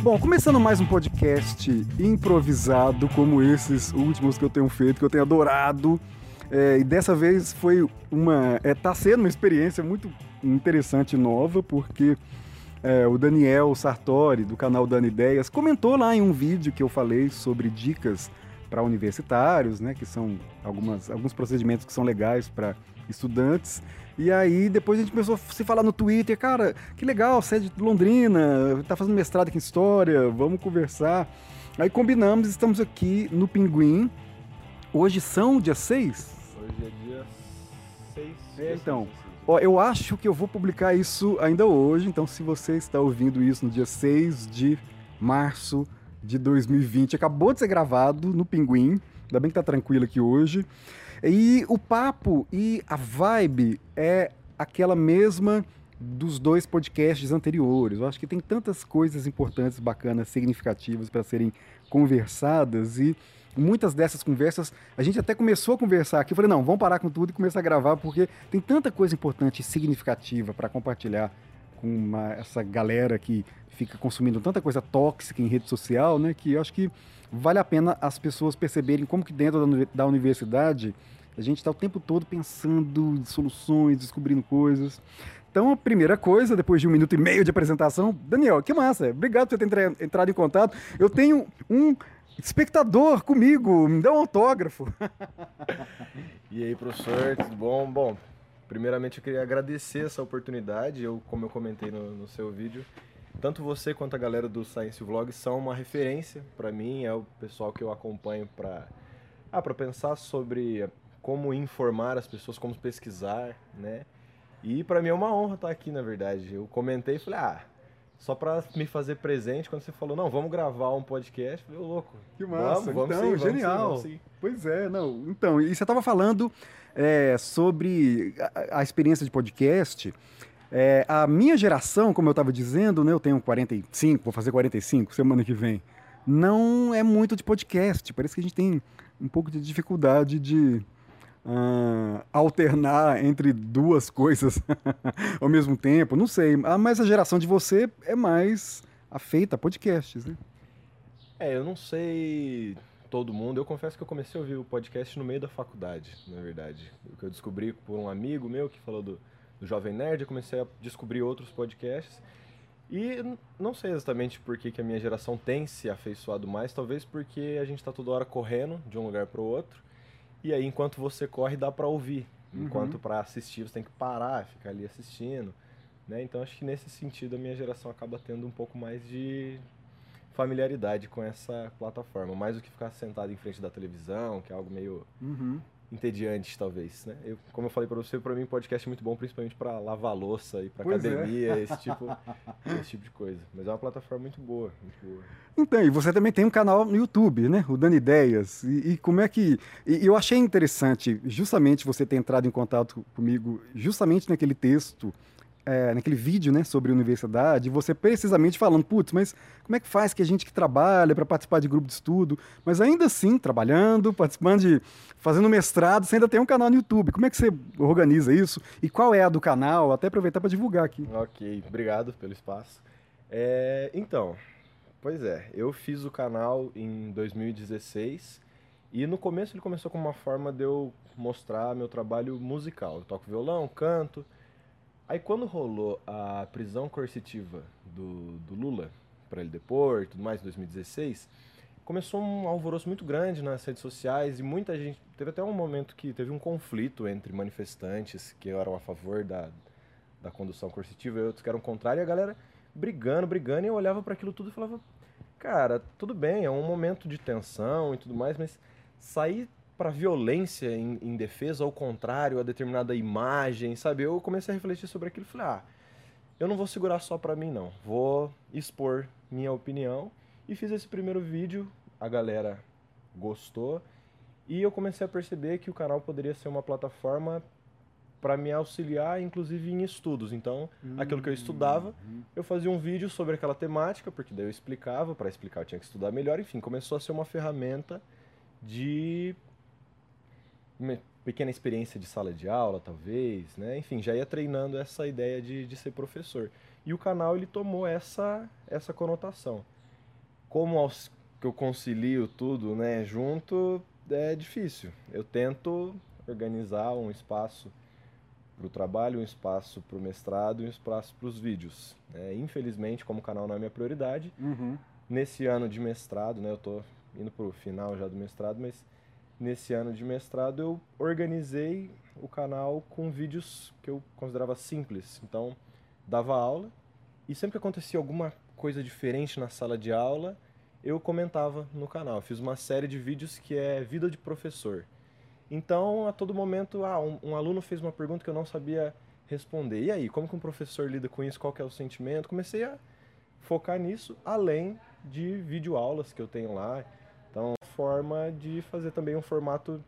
Bom, começando mais um podcast improvisado, como esses últimos que eu tenho feito, que eu tenho adorado. É, e dessa vez foi uma. É, tá sendo uma experiência muito interessante e nova, porque é, o Daniel Sartori, do canal Dani Ideias, comentou lá em um vídeo que eu falei sobre dicas para universitários, né, que são algumas, alguns procedimentos que são legais para estudantes. E aí depois a gente começou a se falar no Twitter, cara, que legal, você é de Londrina, tá fazendo mestrado aqui em História, vamos conversar. Aí combinamos, estamos aqui no Pinguim. Hoje são dia 6? Hoje é dia 6. É, então, ó, eu acho que eu vou publicar isso ainda hoje, então se você está ouvindo isso no dia 6 de março de 2020, acabou de ser gravado no Pinguim, ainda bem que tá tranquilo aqui hoje. E o papo e a vibe é aquela mesma dos dois podcasts anteriores. Eu acho que tem tantas coisas importantes, bacanas, significativas para serem conversadas e muitas dessas conversas a gente até começou a conversar aqui. Eu falei, não, vamos parar com tudo e começar a gravar porque tem tanta coisa importante e significativa para compartilhar com uma, essa galera que fica consumindo tanta coisa tóxica em rede social, né? Que eu acho que vale a pena as pessoas perceberem como que dentro da, da universidade a gente está o tempo todo pensando em soluções, descobrindo coisas. Então, a primeira coisa, depois de um minuto e meio de apresentação, Daniel, que massa, obrigado por você ter entrado em contato. Eu tenho um espectador comigo, me dá um autógrafo. e aí, professor, tudo bom? Bom, primeiramente eu queria agradecer essa oportunidade. Eu, como eu comentei no, no seu vídeo, tanto você quanto a galera do Science Vlog são uma referência para mim, é o pessoal que eu acompanho para ah, para pensar sobre como informar as pessoas, como pesquisar, né? E para mim é uma honra estar aqui, na verdade. Eu comentei e falei: "Ah, só para me fazer presente quando você falou, não, vamos gravar um podcast. Eu falei, louco. Que massa, vamos, vamos então, sim, genial. Vamos sim, vamos sim. Pois é, não. Então, e você estava falando é, sobre a, a, experiência de podcast. É, a minha geração, como eu estava dizendo, né, eu tenho 45, vou fazer 45 semana que vem, não é muito de podcast. Parece que a gente tem um pouco de dificuldade de uh, alternar entre duas coisas ao mesmo tempo. Não sei. Ah, mas a geração de você é mais afeita a podcasts, né? É, eu não sei todo mundo. Eu confesso que eu comecei a ouvir o podcast no meio da faculdade, na verdade. O que eu descobri por um amigo meu que falou do do Jovem Nerd, eu comecei a descobrir outros podcasts. E não sei exatamente por que, que a minha geração tem se afeiçoado mais, talvez porque a gente está toda hora correndo de um lugar para o outro. E aí, enquanto você corre, dá para ouvir. Uhum. Enquanto uhum. para assistir, você tem que parar, ficar ali assistindo. Né? Então, acho que nesse sentido, a minha geração acaba tendo um pouco mais de familiaridade com essa plataforma. Mais do que ficar sentado em frente da televisão, que é algo meio uhum entediantes, talvez, né? Eu, como eu falei para você, para mim podcast é muito bom, principalmente para lavar louça e para é. academia, é. esse tipo, esse tipo de coisa. Mas é uma plataforma muito boa, muito boa. Então, e você também tem um canal no YouTube, né? O Dani Ideias. E, e como é que... E, eu achei interessante justamente você ter entrado em contato comigo justamente naquele texto é, naquele vídeo né, sobre universidade, você precisamente falando, putz, mas como é que faz que a gente que trabalha para participar de grupo de estudo, mas ainda assim, trabalhando, participando de. fazendo mestrado, você ainda tem um canal no YouTube. Como é que você organiza isso? E qual é a do canal? Até aproveitar para divulgar aqui. Ok, obrigado pelo espaço. É, então, pois é, eu fiz o canal em 2016 e no começo ele começou como uma forma de eu mostrar meu trabalho musical. Eu toco violão, canto. Aí quando rolou a prisão coercitiva do, do Lula para ele depor e tudo mais em 2016, começou um alvoroço muito grande nas redes sociais e muita gente. Teve até um momento que teve um conflito entre manifestantes que eram a favor da, da condução coercitiva e outros que eram contrários, e a galera brigando, brigando, e eu olhava para aquilo tudo e falava: Cara, tudo bem, é um momento de tensão e tudo mais, mas sair para violência em, em, defesa, ao contrário, a determinada imagem, sabe? Eu comecei a refletir sobre aquilo e falei, ah, eu não vou segurar só para mim não, vou expor minha opinião e fiz esse primeiro vídeo, a galera gostou e eu comecei a perceber que o canal poderia ser uma plataforma para me auxiliar, inclusive em estudos. Então, hum, aquilo que eu estudava, hum. eu fazia um vídeo sobre aquela temática, porque daí eu explicava, para explicar eu tinha que estudar melhor, enfim, começou a ser uma ferramenta de uma pequena experiência de sala de aula, talvez, né? Enfim, já ia treinando essa ideia de, de ser professor. E o canal ele tomou essa essa conotação. como aos, que eu concilio tudo, né, junto, é difícil. Eu tento organizar um espaço para o trabalho, um espaço para o mestrado e um espaço para os vídeos. Né? Infelizmente, como o canal não é minha prioridade, Uhum. nesse ano de mestrado, né, eu estou indo para o final já do mestrado, mas nesse ano de mestrado eu organizei o canal com vídeos que eu considerava simples. Então, dava aula e sempre que acontecia alguma coisa diferente na sala de aula, eu comentava no canal. Fiz uma série de vídeos que é vida de professor. Então, a todo momento, ah, um, um aluno fez uma pergunta que eu não sabia responder. E aí, como que um professor lida com isso? Qual que é o sentimento? Comecei a focar nisso, além de videoaulas que eu tenho lá. Forma de fazer também um formato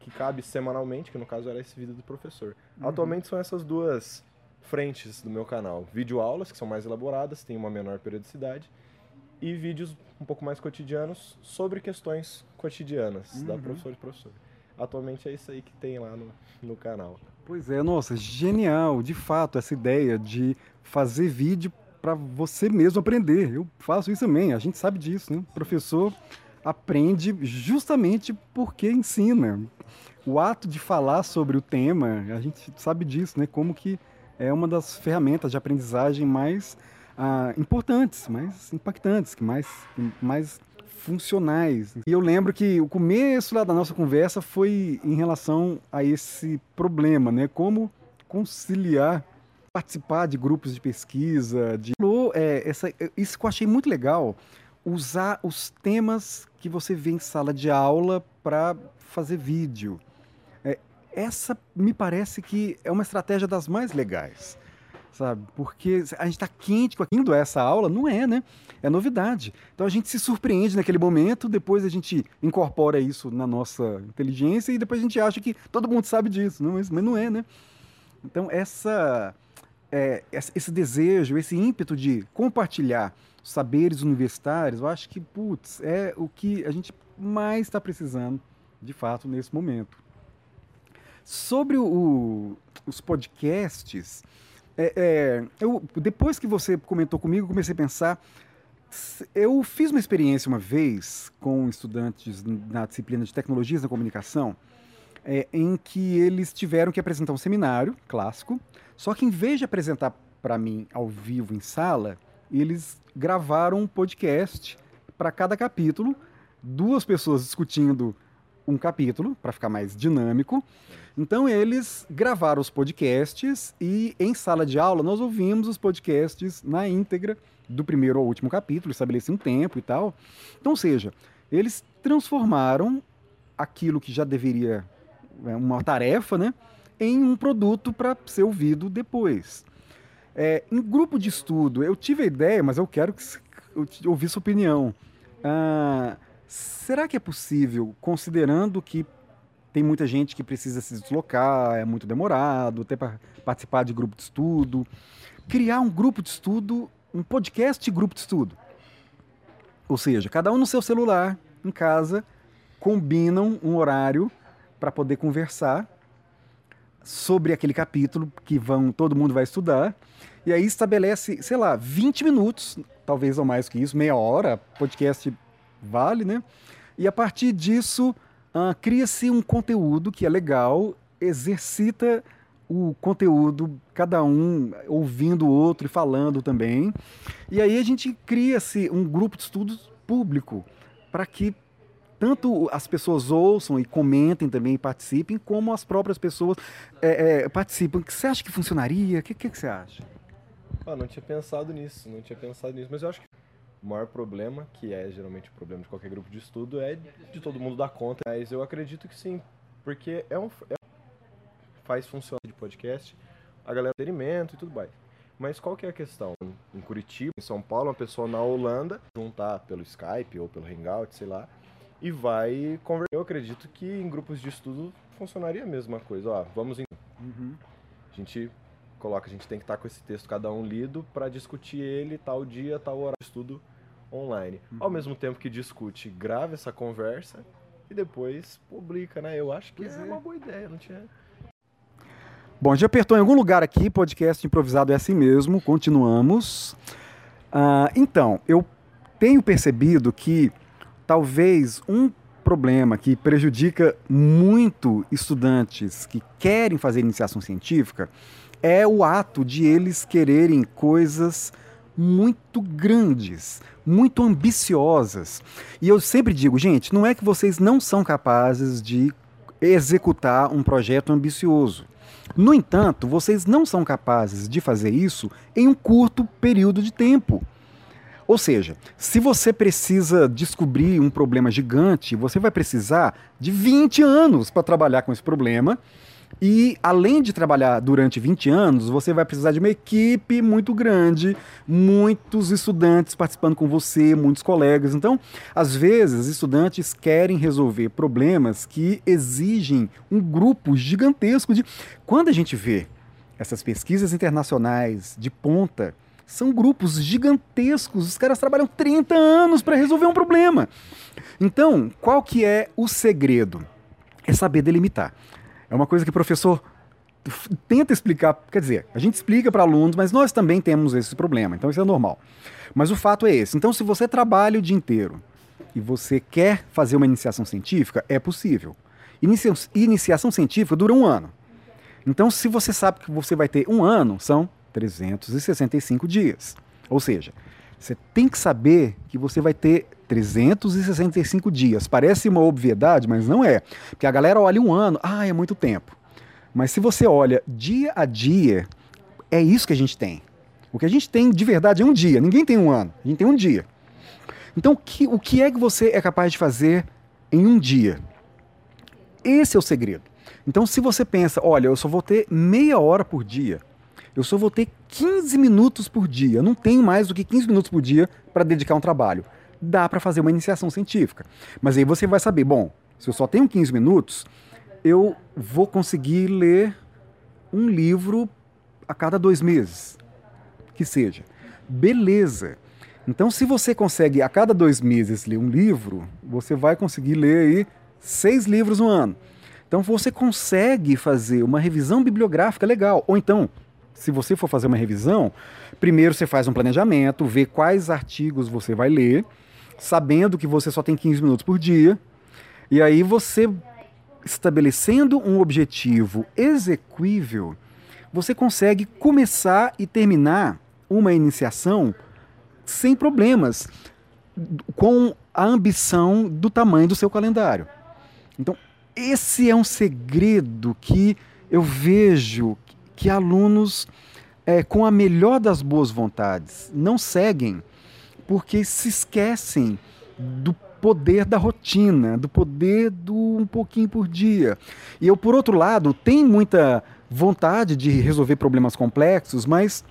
que cabe semanalmente, que no caso era esse vídeo do professor. Atualmente são essas duas frentes do meu canal. Videoaulas, que são mais elaboradas, têm uma menor periodicidade, e vídeos um pouco mais cotidianos sobre questões cotidianas da Uhum. professora e professor. Atualmente é isso aí que tem lá no, no canal. Pois é, nossa, genial, de fato, essa ideia de fazer vídeo para você mesmo aprender. Eu faço isso também, a gente sabe disso, né? Professor aprende justamente porque ensina. O ato de falar sobre o tema, a gente sabe disso, né? Como que é uma das ferramentas de aprendizagem mais ah, importantes, mais impactantes, mais, mais funcionais. E eu lembro que o começo lá da nossa conversa foi em relação a esse problema, né? Como conciliar, participar de grupos de pesquisa, de é, essa, isso que eu achei muito legal, usar os temas que você vê em sala de aula para fazer vídeo. É, essa me parece que é uma estratégia das mais legais sabe? Porque a gente está quente com aquilo, essa aula, não é, né? É novidade. Então a gente se surpreende naquele momento, depois a gente incorpora isso na nossa inteligência e depois a gente acha que todo mundo sabe disso, não, mas, não é, né? Então essa, é, esse desejo, esse ímpeto de compartilhar saberes universitários, eu acho que, putz, é o que a gente mais está precisando, de fato, nesse momento. Sobre o, os podcasts, é, é, eu, depois que você comentou comigo, comecei a pensar. Eu fiz uma experiência uma vez com estudantes na disciplina de tecnologias da comunicação, é, em que eles tiveram que apresentar um seminário clássico, só que em vez de apresentar para mim ao vivo em sala, eles gravaram um podcast para cada capítulo, duas pessoas discutindo um capítulo para ficar mais dinâmico. Então eles gravaram os podcasts e em sala de aula nós ouvimos os podcasts na íntegra do primeiro ao último capítulo, estabeleci um tempo e tal. Então, ou seja, eles transformaram aquilo que já deveria é, uma tarefa, né, em um produto para ser ouvido depois. É, em grupo de estudo, eu tive a ideia, mas eu quero que ouvir sua opinião. Ah, será que é possível, considerando que tem muita gente que precisa se deslocar, é muito demorado, até para participar de grupo de estudo, criar um grupo de estudo, um podcast de grupo de estudo? Ou seja, cada um no seu celular, em casa, combinam um horário para poder conversar sobre aquele capítulo que vão todo mundo vai estudar e aí estabelece, sei lá, 20 minutos, talvez ou mais que isso, meia hora, podcast vale, né? E a partir disso uh, cria-se um conteúdo que é legal, exercita o conteúdo, cada um ouvindo o outro e falando também. E aí a gente cria-se um grupo de estudos público para que tanto as pessoas ouçam e comentem também e participem, como as próprias pessoas é, é, participam. Você acha que funcionaria? O que, que, que, você acha? Ah, não tinha pensado nisso, não tinha pensado nisso, mas eu acho que o maior problema, que é geralmente o problema de qualquer grupo de estudo, é de todo mundo dar conta. Mas eu acredito que sim, porque é um, é, faz funcionar de podcast, a galera experimento e tudo mais. Mas qual que é a questão? Em Curitiba, em São Paulo, uma pessoa na Holanda juntar pelo Skype ou pelo Hangout, sei lá, e vai conversar. Eu acredito que em grupos de estudo funcionaria a mesma coisa. Ó, vamos em... Uhum. A gente coloca, a gente tem que estar com esse texto cada um lido para discutir ele tal dia, tal horário de estudo online. Uhum. Ao mesmo tempo que discute, grava essa conversa e depois publica, né? Eu acho que é, é. uma boa ideia, não tinha. Bom, já apertou em algum lugar aqui, podcast improvisado é assim mesmo, continuamos. Ah, então, eu tenho percebido que talvez um problema que prejudica muito estudantes que querem fazer iniciação científica é o ato de eles quererem coisas muito grandes, muito ambiciosas. E eu sempre digo, gente, não é que vocês não são capazes de executar um projeto ambicioso. No entanto, vocês não são capazes de fazer isso em um curto período de tempo. Ou seja, se você precisa descobrir um problema gigante, você vai precisar de 20 anos para trabalhar com esse problema e além de trabalhar durante 20 anos, você vai precisar de uma equipe muito grande, muitos estudantes participando com você, muitos colegas. Então, às vezes, estudantes querem resolver problemas que exigem um grupo gigantesco de. Quando a gente vê essas pesquisas internacionais de ponta, são grupos gigantescos. Os caras trabalham 30 anos para resolver um problema. Então, qual que é o segredo? É saber delimitar. É uma coisa que o professor tenta explicar, quer dizer, a gente explica para alunos, mas nós também temos esse problema, então isso é normal. Mas o fato é esse. Então, se você trabalha o dia inteiro e você quer fazer uma iniciação científica, é possível. Inicia iniciação científica dura um ano. Então, se você sabe que você vai ter um ano, são 365 dias. Ou seja, você tem que saber que você vai ter 365 dias. Parece uma obviedade, mas não é. Porque a galera olha um ano, ah, é muito tempo. Mas se você olha dia a dia, é isso que a gente tem. O que a gente tem de verdade é um dia. Ninguém tem um ano, a gente tem um dia. Então, o que, o que é que você é capaz de fazer em um dia? Esse é o segredo. Então, se você pensa, olha, eu só vou ter meia hora por dia, eu só vou ter 15 minutos por dia, não tenho mais do que 15 minutos por dia para dedicar um trabalho dá para fazer uma iniciação científica. Mas aí você vai saber, bom, se eu só tenho 15 minutos, eu vou conseguir ler um livro a cada dois meses, que seja. Beleza. Então, se você consegue a cada dois meses ler um livro, você vai conseguir ler aí seis livros no ano. Então, você consegue fazer uma revisão bibliográfica legal. Ou então, se você for fazer uma revisão, primeiro você faz um planejamento, vê quais artigos você vai ler sabendo que você só tem 15 minutos por dia, e aí você estabelecendo um objetivo execuível, você consegue começar e terminar uma iniciação sem problemas, com a ambição do tamanho do seu calendário. Então, esse é um segredo que eu vejo que alunos, é, com a melhor das boas vontades, não seguem porque se esquecem do poder da rotina, do poder do um pouquinho por dia. E eu, por outro lado, tenho muita vontade de resolver problemas complexos, mas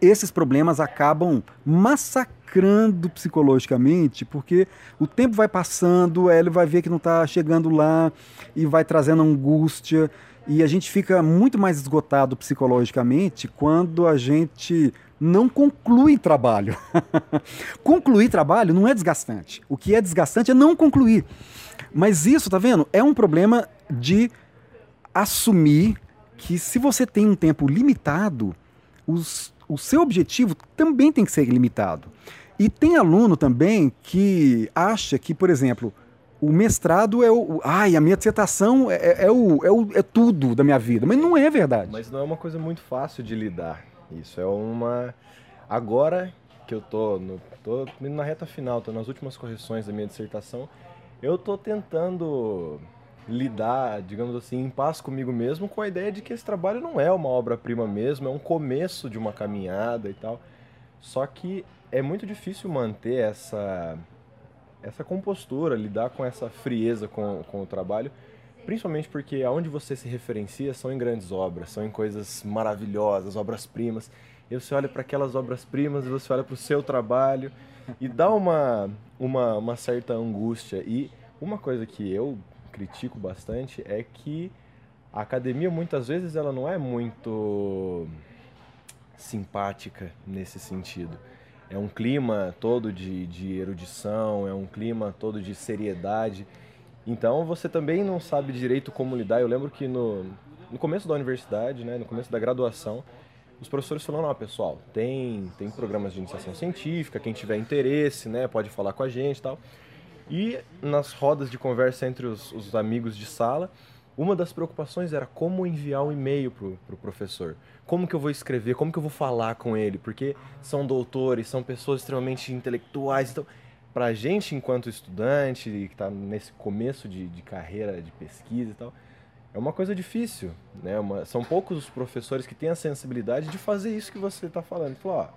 esses problemas acabam massacrando psicologicamente, porque o tempo vai passando, ele vai ver que não está chegando lá e vai trazendo angústia. E a gente fica muito mais esgotado psicologicamente quando a gente não conclui trabalho. concluir trabalho não é desgastante. O que é desgastante é não concluir. Mas isso, tá vendo? É um problema de assumir que se você tem um tempo limitado, os, o seu objetivo também tem que ser limitado. E tem aluno também que acha que, por exemplo, o mestrado é o. Ai, a minha dissertação é, é, é, o, é, o, é tudo da minha vida. Mas não é verdade. Mas não é uma coisa muito fácil de lidar. Isso é uma. Agora que eu tô, no, tô na reta final, tô nas últimas correções da minha dissertação, eu tô tentando lidar, digamos assim, em paz comigo mesmo com a ideia de que esse trabalho não é uma obra-prima mesmo, é um começo de uma caminhada e tal. Só que é muito difícil manter essa essa compostura, lidar com essa frieza com, com o trabalho, principalmente porque aonde você se referencia são em grandes obras, são em coisas maravilhosas, obras-primas. E você olha para aquelas obras-primas e você olha para o seu trabalho e dá uma, uma, uma certa angústia. E uma coisa que eu critico bastante é que a academia muitas vezes ela não é muito simpática nesse sentido é um clima todo de, de erudição, é um clima todo de seriedade. Então você também não sabe direito como lidar. Eu lembro que no, no começo da universidade, né, no começo da graduação, os professores falaram, ó, pessoal, tem, tem programas de iniciação científica, quem tiver interesse, né, pode falar com a gente e tal. E nas rodas de conversa entre os, os amigos de sala, uma das preocupações era como enviar um e-mail para o pro professor. Como que eu vou escrever, como que eu vou falar com ele, porque são doutores, são pessoas extremamente intelectuais, então para a gente enquanto estudante que está nesse começo de, de carreira de pesquisa e tal, é uma coisa difícil, né? Uma, são poucos os professores que têm a sensibilidade de fazer isso que você está falando. Falou, ó,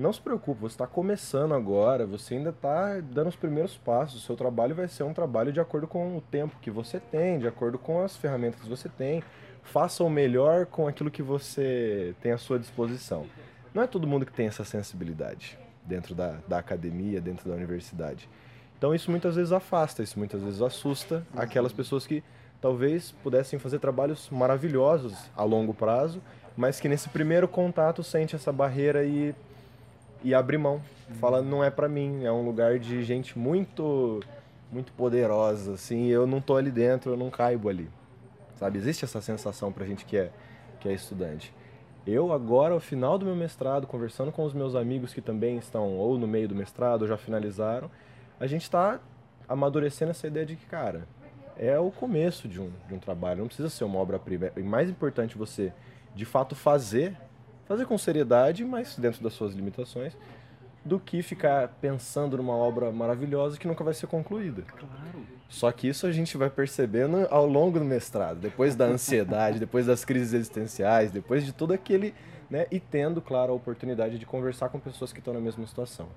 não se preocupe, você está começando agora, você ainda está dando os primeiros passos. O seu trabalho vai ser um trabalho de acordo com o tempo que você tem, de acordo com as ferramentas que você tem. Faça o melhor com aquilo que você tem à sua disposição. Não é todo mundo que tem essa sensibilidade dentro da, da academia, dentro da universidade. Então isso muitas vezes afasta, isso muitas vezes assusta aquelas pessoas que talvez pudessem fazer trabalhos maravilhosos a longo prazo, mas que nesse primeiro contato sente essa barreira e, e abre mão. Fala, não é para mim, é um lugar de gente muito muito poderosa, assim, eu não tô ali dentro, eu não caibo ali. Sabe? Existe essa sensação pra gente que é que é estudante. Eu agora, ao final do meu mestrado, conversando com os meus amigos que também estão ou no meio do mestrado ou já finalizaram, a gente está amadurecendo essa ideia de que, cara, é o começo de um, de um trabalho, não precisa ser uma obra-prima. É mais importante você, de fato, fazer, fazer com seriedade, mas dentro das suas limitações, do que ficar pensando numa obra maravilhosa que nunca vai ser concluída. Claro. Só que isso a gente vai percebendo ao longo do mestrado, depois da ansiedade, depois das crises existenciais, depois de tudo aquele, né, e tendo, claro, a oportunidade de conversar com pessoas que estão na mesma situação.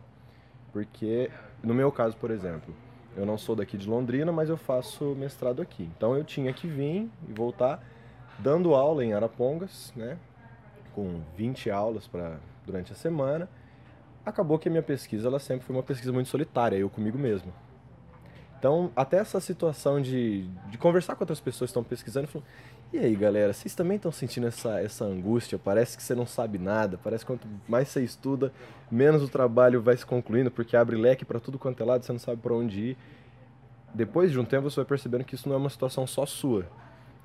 Porque no meu caso, por exemplo, eu não sou daqui de Londrina, mas eu faço mestrado aqui. Então eu tinha que vir e voltar dando aula em Arapongas, né? Com 20 aulas para durante a semana. Acabou que a minha pesquisa ela sempre foi uma pesquisa muito solitária, eu comigo mesmo. Então, até essa situação de, de conversar com outras pessoas que estão pesquisando, falando, e aí, galera, vocês também estão sentindo essa, essa angústia? Parece que você não sabe nada, parece que quanto mais você estuda, menos o trabalho vai se concluindo, porque abre leque para tudo quanto é lado, você não sabe para onde ir. Depois de um tempo, você vai percebendo que isso não é uma situação só sua.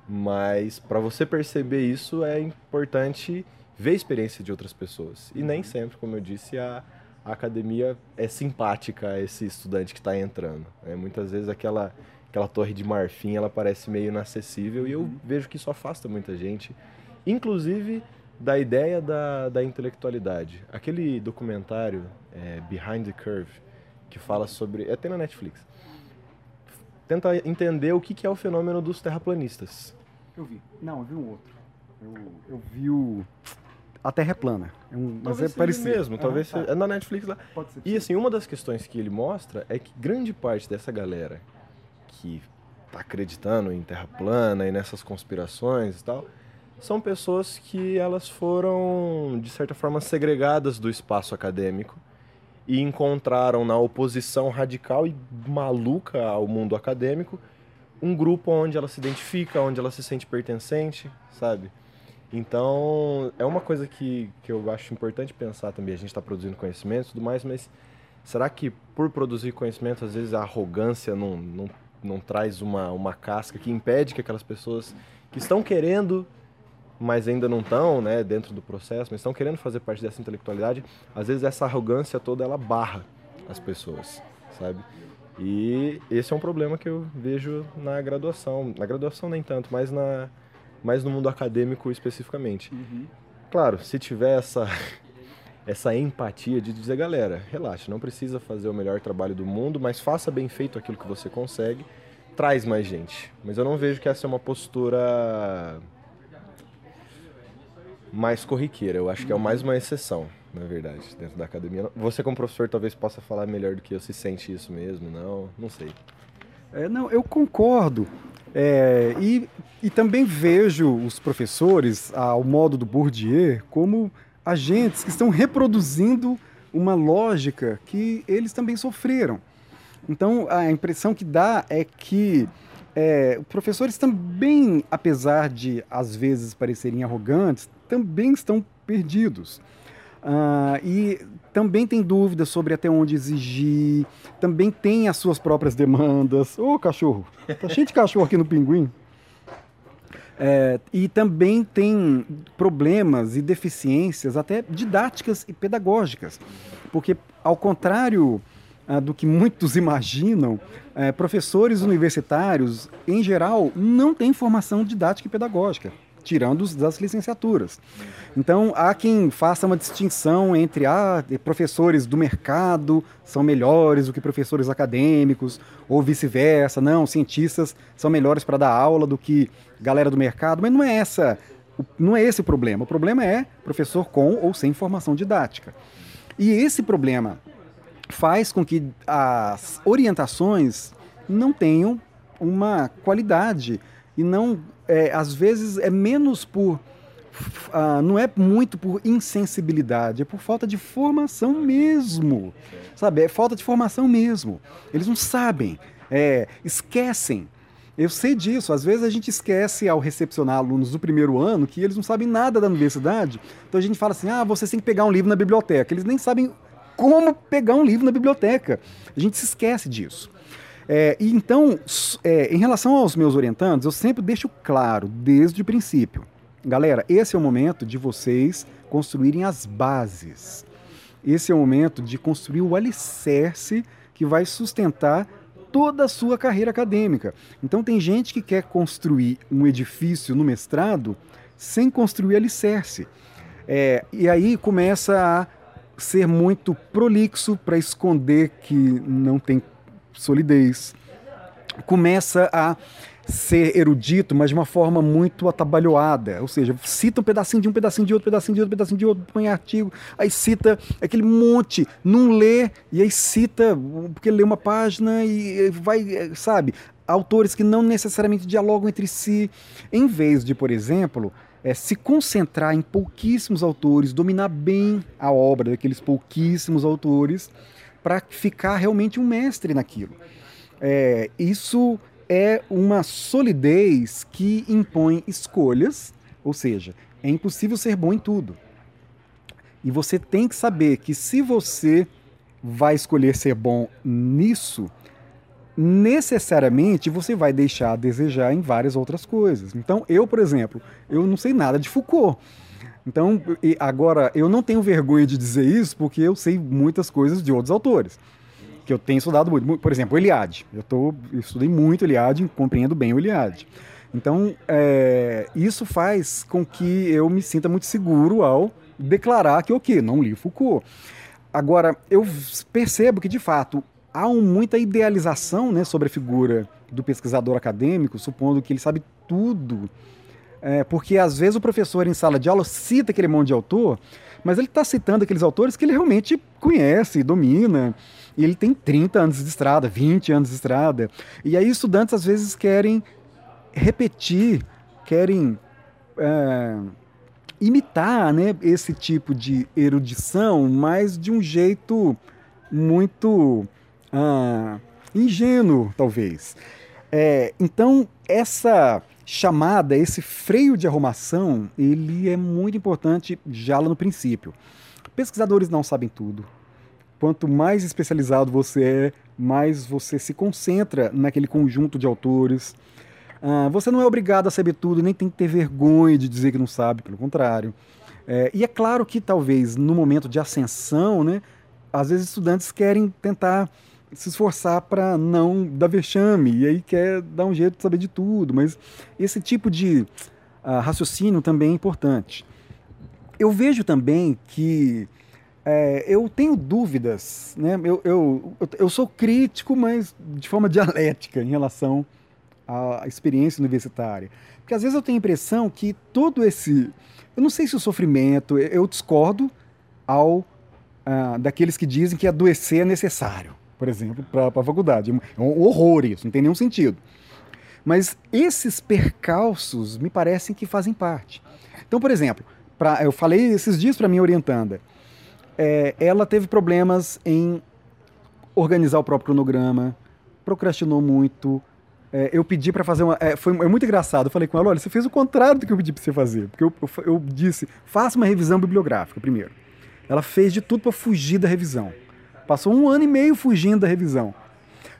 Mas para você perceber isso, é importante ver a experiência de outras pessoas. E nem sempre, como eu disse, a, a academia é simpática a esse estudante que está entrando. Né? Muitas vezes aquela, aquela torre de marfim ela parece meio inacessível e eu uhum. vejo que isso afasta muita gente, inclusive da ideia da, da intelectualidade. Aquele documentário é, Behind the Curve, que fala sobre. É até na Netflix. Tenta entender o que, que é o fenômeno dos terraplanistas. Eu vi. Não, eu vi um outro. Eu, eu vi o a Terra é plana. É um, mas é parecido. mesmo, ah, talvez tá. seja, é na Netflix lá. Pode ser. E assim, uma das questões que ele mostra é que grande parte dessa galera que tá acreditando em Terra plana e nessas conspirações e tal, são pessoas que elas foram de certa forma segregadas do espaço acadêmico e encontraram na oposição radical e maluca ao mundo acadêmico um grupo onde ela se identifica, onde ela se sente pertencente, sabe? Então, é uma coisa que, que eu acho importante pensar também. A gente está produzindo conhecimento e tudo mais, mas será que por produzir conhecimento, às vezes a arrogância não, não, não traz uma, uma casca que impede que aquelas pessoas que estão querendo, mas ainda não estão né, dentro do processo, mas estão querendo fazer parte dessa intelectualidade, às vezes essa arrogância toda ela barra as pessoas, sabe? E esse é um problema que eu vejo na graduação. Na graduação nem tanto, mas na mas no mundo acadêmico especificamente. Uhum. Claro, se tiver essa, essa empatia de dizer, galera, relaxa, não precisa fazer o melhor trabalho do mundo, mas faça bem feito aquilo que você consegue, traz mais gente. Mas eu não vejo que essa é uma postura mais corriqueira, eu acho que é mais uma exceção, na verdade, dentro da academia. Você como professor talvez possa falar melhor do que eu, se sente isso mesmo, não, não sei. É, não, eu concordo. É, e, e também vejo os professores, ao modo do Bourdieu, como agentes que estão reproduzindo uma lógica que eles também sofreram. Então, a impressão que dá é que é, professores também, apesar de às vezes parecerem arrogantes, também estão perdidos. Uh, e também tem dúvidas sobre até onde exigir, também tem as suas próprias demandas. Ô, cachorro, tá cheio de cachorro aqui no pinguim. É, e também tem problemas e deficiências, até didáticas e pedagógicas. Porque, ao contrário ah, do que muitos imaginam, é, professores universitários, em geral, não têm formação didática e pedagógica tirando das licenciaturas. Então, há quem faça uma distinção entre ah, professores do mercado são melhores do que professores acadêmicos, ou vice-versa. Não, cientistas são melhores para dar aula do que galera do mercado, mas não é essa, não é esse o problema. O problema é professor com ou sem formação didática. E esse problema faz com que as orientações não tenham uma qualidade e não é, às vezes é menos por uh, não é muito por insensibilidade, é por falta de formação mesmo, sabe? É falta de formação mesmo. Eles não sabem, é, esquecem. Eu sei disso. Às vezes a gente esquece ao recepcionar alunos do primeiro ano que eles não sabem nada da universidade. Então a gente fala assim: ah, você tem que pegar um livro na biblioteca. Eles nem sabem como pegar um livro na biblioteca. A gente se esquece disso. É, e então, é, em relação aos meus orientandos, eu sempre deixo claro, desde o princípio, galera, esse é o momento de vocês construírem as bases. Esse é o momento de construir o alicerce que vai sustentar toda a sua carreira acadêmica. Então tem gente que quer construir um edifício no mestrado sem construir alicerce. É, e aí começa a ser muito prolixo para esconder que não tem solidez. Começa a ser erudito, mas de uma forma muito atabalhoada. Ou seja, cita um pedacinho de um, pedacinho de outro, pedacinho de outro, pedacinho de outro, põe artigo, aí cita aquele monte, não lê, e aí cita, porque lê uma página e vai, sabe? Autores que não necessariamente dialogam entre si. Em vez de, por exemplo, é, se concentrar em pouquíssimos autores, dominar bem a obra daqueles pouquíssimos autores para ficar realmente um mestre naquilo. É, isso é uma solidez que impõe escolhas, ou seja, é impossível ser bom em tudo. E você tem que saber que se você vai escolher ser bom nisso, necessariamente você vai deixar a desejar em várias outras coisas. Então, eu, por exemplo, eu não sei nada de Foucault. Então, agora, eu não tenho vergonha de dizer isso porque eu sei muitas coisas de outros autores, que eu tenho estudado muito. Por exemplo, Eliade. Eu, tô, eu estudei muito Eliade, compreendo bem o Eliade. Então, é, isso faz com que eu me sinta muito seguro ao declarar que, ok, não li Foucault. Agora, eu percebo que, de fato, há um, muita idealização né, sobre a figura do pesquisador acadêmico, supondo que ele sabe tudo é, porque às vezes o professor em sala de aula cita aquele monte de autor, mas ele está citando aqueles autores que ele realmente conhece, domina, e ele tem 30 anos de estrada, 20 anos de estrada. E aí estudantes às vezes querem repetir, querem é, imitar né, esse tipo de erudição, mas de um jeito muito ah, ingênuo, talvez. É, então, essa chamada, esse freio de arrumação, ele é muito importante já lá no princípio. Pesquisadores não sabem tudo. Quanto mais especializado você é, mais você se concentra naquele conjunto de autores. Ah, você não é obrigado a saber tudo, nem tem que ter vergonha de dizer que não sabe, pelo contrário. É, e é claro que talvez no momento de ascensão, né, às vezes estudantes querem tentar se esforçar para não dar vexame, e aí quer dar um jeito de saber de tudo, mas esse tipo de uh, raciocínio também é importante. Eu vejo também que é, eu tenho dúvidas, né? Eu, eu, eu sou crítico, mas de forma dialética em relação à experiência universitária. Porque às vezes eu tenho a impressão que todo esse. Eu não sei se o sofrimento, eu discordo ao uh, daqueles que dizem que adoecer é necessário por exemplo, para a faculdade. É um horror isso, não tem nenhum sentido. Mas esses percalços me parecem que fazem parte. Então, por exemplo, pra, eu falei esses dias para minha orientanda, é, ela teve problemas em organizar o próprio cronograma, procrastinou muito. É, eu pedi para fazer uma. É, foi é muito engraçado. Eu falei com ela: olha, você fez o contrário do que eu pedi para você fazer. Porque eu, eu, eu disse: faça uma revisão bibliográfica primeiro. Ela fez de tudo para fugir da revisão. Passou um ano e meio fugindo da revisão.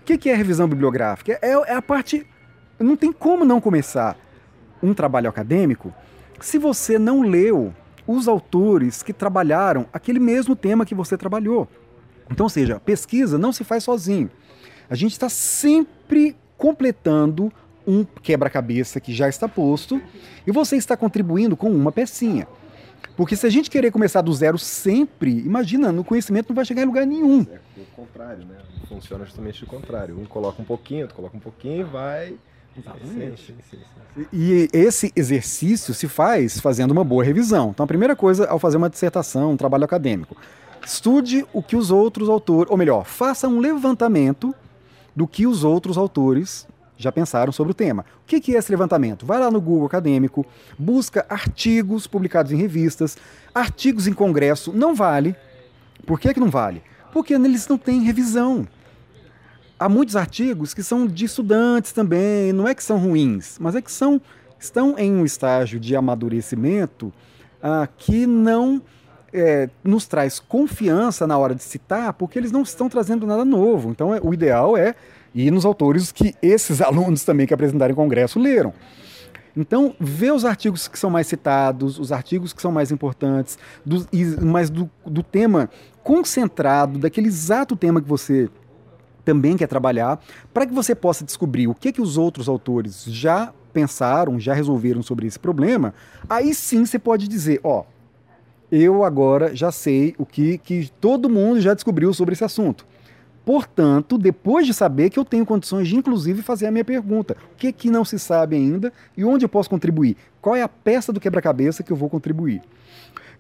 O que, é revisão bibliográfica? É, é a parte. Não tem como não começar. um trabalho acadêmico se você não leu os autores que trabalharam aquele mesmo tema que você trabalhou. Então, ou seja, pesquisa não se faz sozinho. A gente está sempre completando um quebra-cabeça que já está posto e você está contribuindo com uma pecinha. Porque se a gente querer começar do zero sempre, imagina, no conhecimento não vai chegar em lugar nenhum. É o contrário, né? Funciona justamente o contrário. Um coloca um pouquinho, outro coloca um pouquinho e vai. Exatamente. Sim, sim, sim, e esse exercício se faz fazendo uma boa revisão. Então, a primeira coisa ao fazer uma dissertação, um trabalho acadêmico, estude o que os outros autores, ou melhor, faça um levantamento do que os outros autores já pensaram sobre o tema. O que é esse levantamento? Vai lá no Google Acadêmico, busca artigos publicados em revistas, artigos em congresso, não vale. Por que, que não vale? Porque eles não têm revisão. Há muitos artigos que são de estudantes também, não é que são ruins, mas é que são, estão em um estágio de amadurecimento ah, que não é, nos traz confiança na hora de citar, porque eles não estão trazendo nada novo. Então, é, o ideal é e nos autores que esses alunos também que apresentaram em congresso leram. Então, vê os artigos que são mais citados, os artigos que são mais importantes, do, mas do, do tema concentrado, daquele exato tema que você também quer trabalhar, para que você possa descobrir o que, que os outros autores já pensaram, já resolveram sobre esse problema, aí sim você pode dizer, ó, eu agora já sei o que, que todo mundo já descobriu sobre esse assunto. Portanto, depois de saber que eu tenho condições de, inclusive, fazer a minha pergunta: o que, que não se sabe ainda e onde eu posso contribuir? Qual é a peça do quebra-cabeça que eu vou contribuir?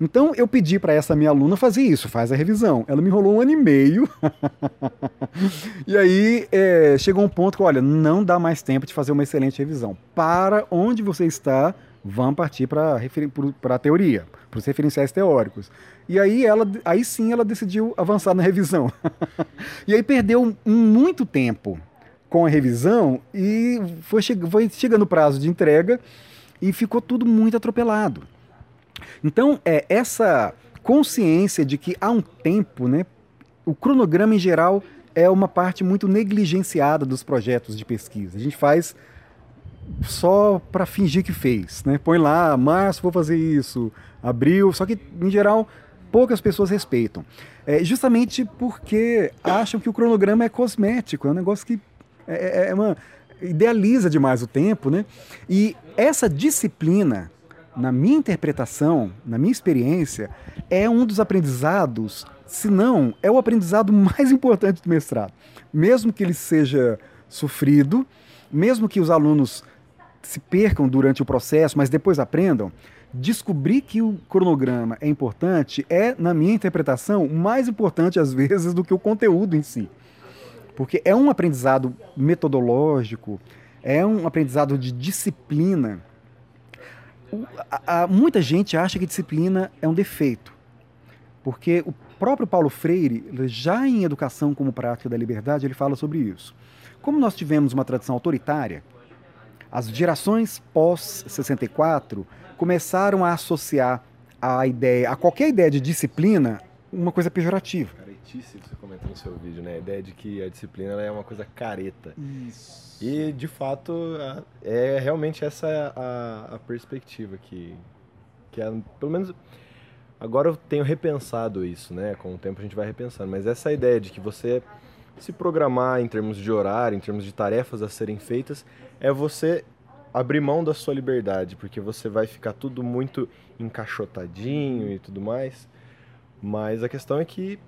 Então eu pedi para essa minha aluna fazer isso, faz a revisão. Ela me enrolou um ano e meio. e aí é, chegou um ponto que, olha, não dá mais tempo de fazer uma excelente revisão. Para onde você está, vamos partir para a teoria, para os referenciais teóricos. E aí ela, aí sim ela decidiu avançar na revisão. e aí perdeu muito tempo com a revisão e foi, foi chegando o prazo de entrega e ficou tudo muito atropelado. Então, é essa consciência de que há um tempo, né, o cronograma em geral é uma parte muito negligenciada dos projetos de pesquisa. A gente faz só para fingir que fez, né? Põe lá, março vou fazer isso, abril, só que em geral poucas pessoas respeitam. É, justamente porque acham que o cronograma é cosmético, é um negócio que é, é, é uma, idealiza demais o tempo, né? E essa disciplina, na minha interpretação, na minha experiência, é um dos aprendizados, se não, é o aprendizado mais importante do mestrado. Mesmo que ele seja sofrido, mesmo que os alunos se percam durante o processo, mas depois aprendam, descobrir que o cronograma é importante é, na minha interpretação, mais importante às vezes do que o conteúdo em si. Porque é um aprendizado metodológico, é um aprendizado de disciplina. muita gente acha que disciplina é um defeito, porque o próprio Paulo Freire, já em Educação como Prática da Liberdade, ele fala sobre isso. Como nós tivemos uma tradição autoritária, as gerações pós-64 começaram a associar a ideia, a qualquer ideia de disciplina, uma coisa pejorativa. Caretice, você comentou no seu vídeo, né? A ideia de que a disciplina é uma coisa careta. Isso. E, de fato, é realmente essa a, a perspectiva que, que é, pelo menos, agora eu tenho repensado isso, né? Com o tempo a gente vai repensando, mas essa ideia de que você se programar em termos de horário, em termos de tarefas a serem feitas, é você abrir mão da sua liberdade, porque você vai ficar tudo muito encaixotadinho e tudo mais. Mas a questão é que,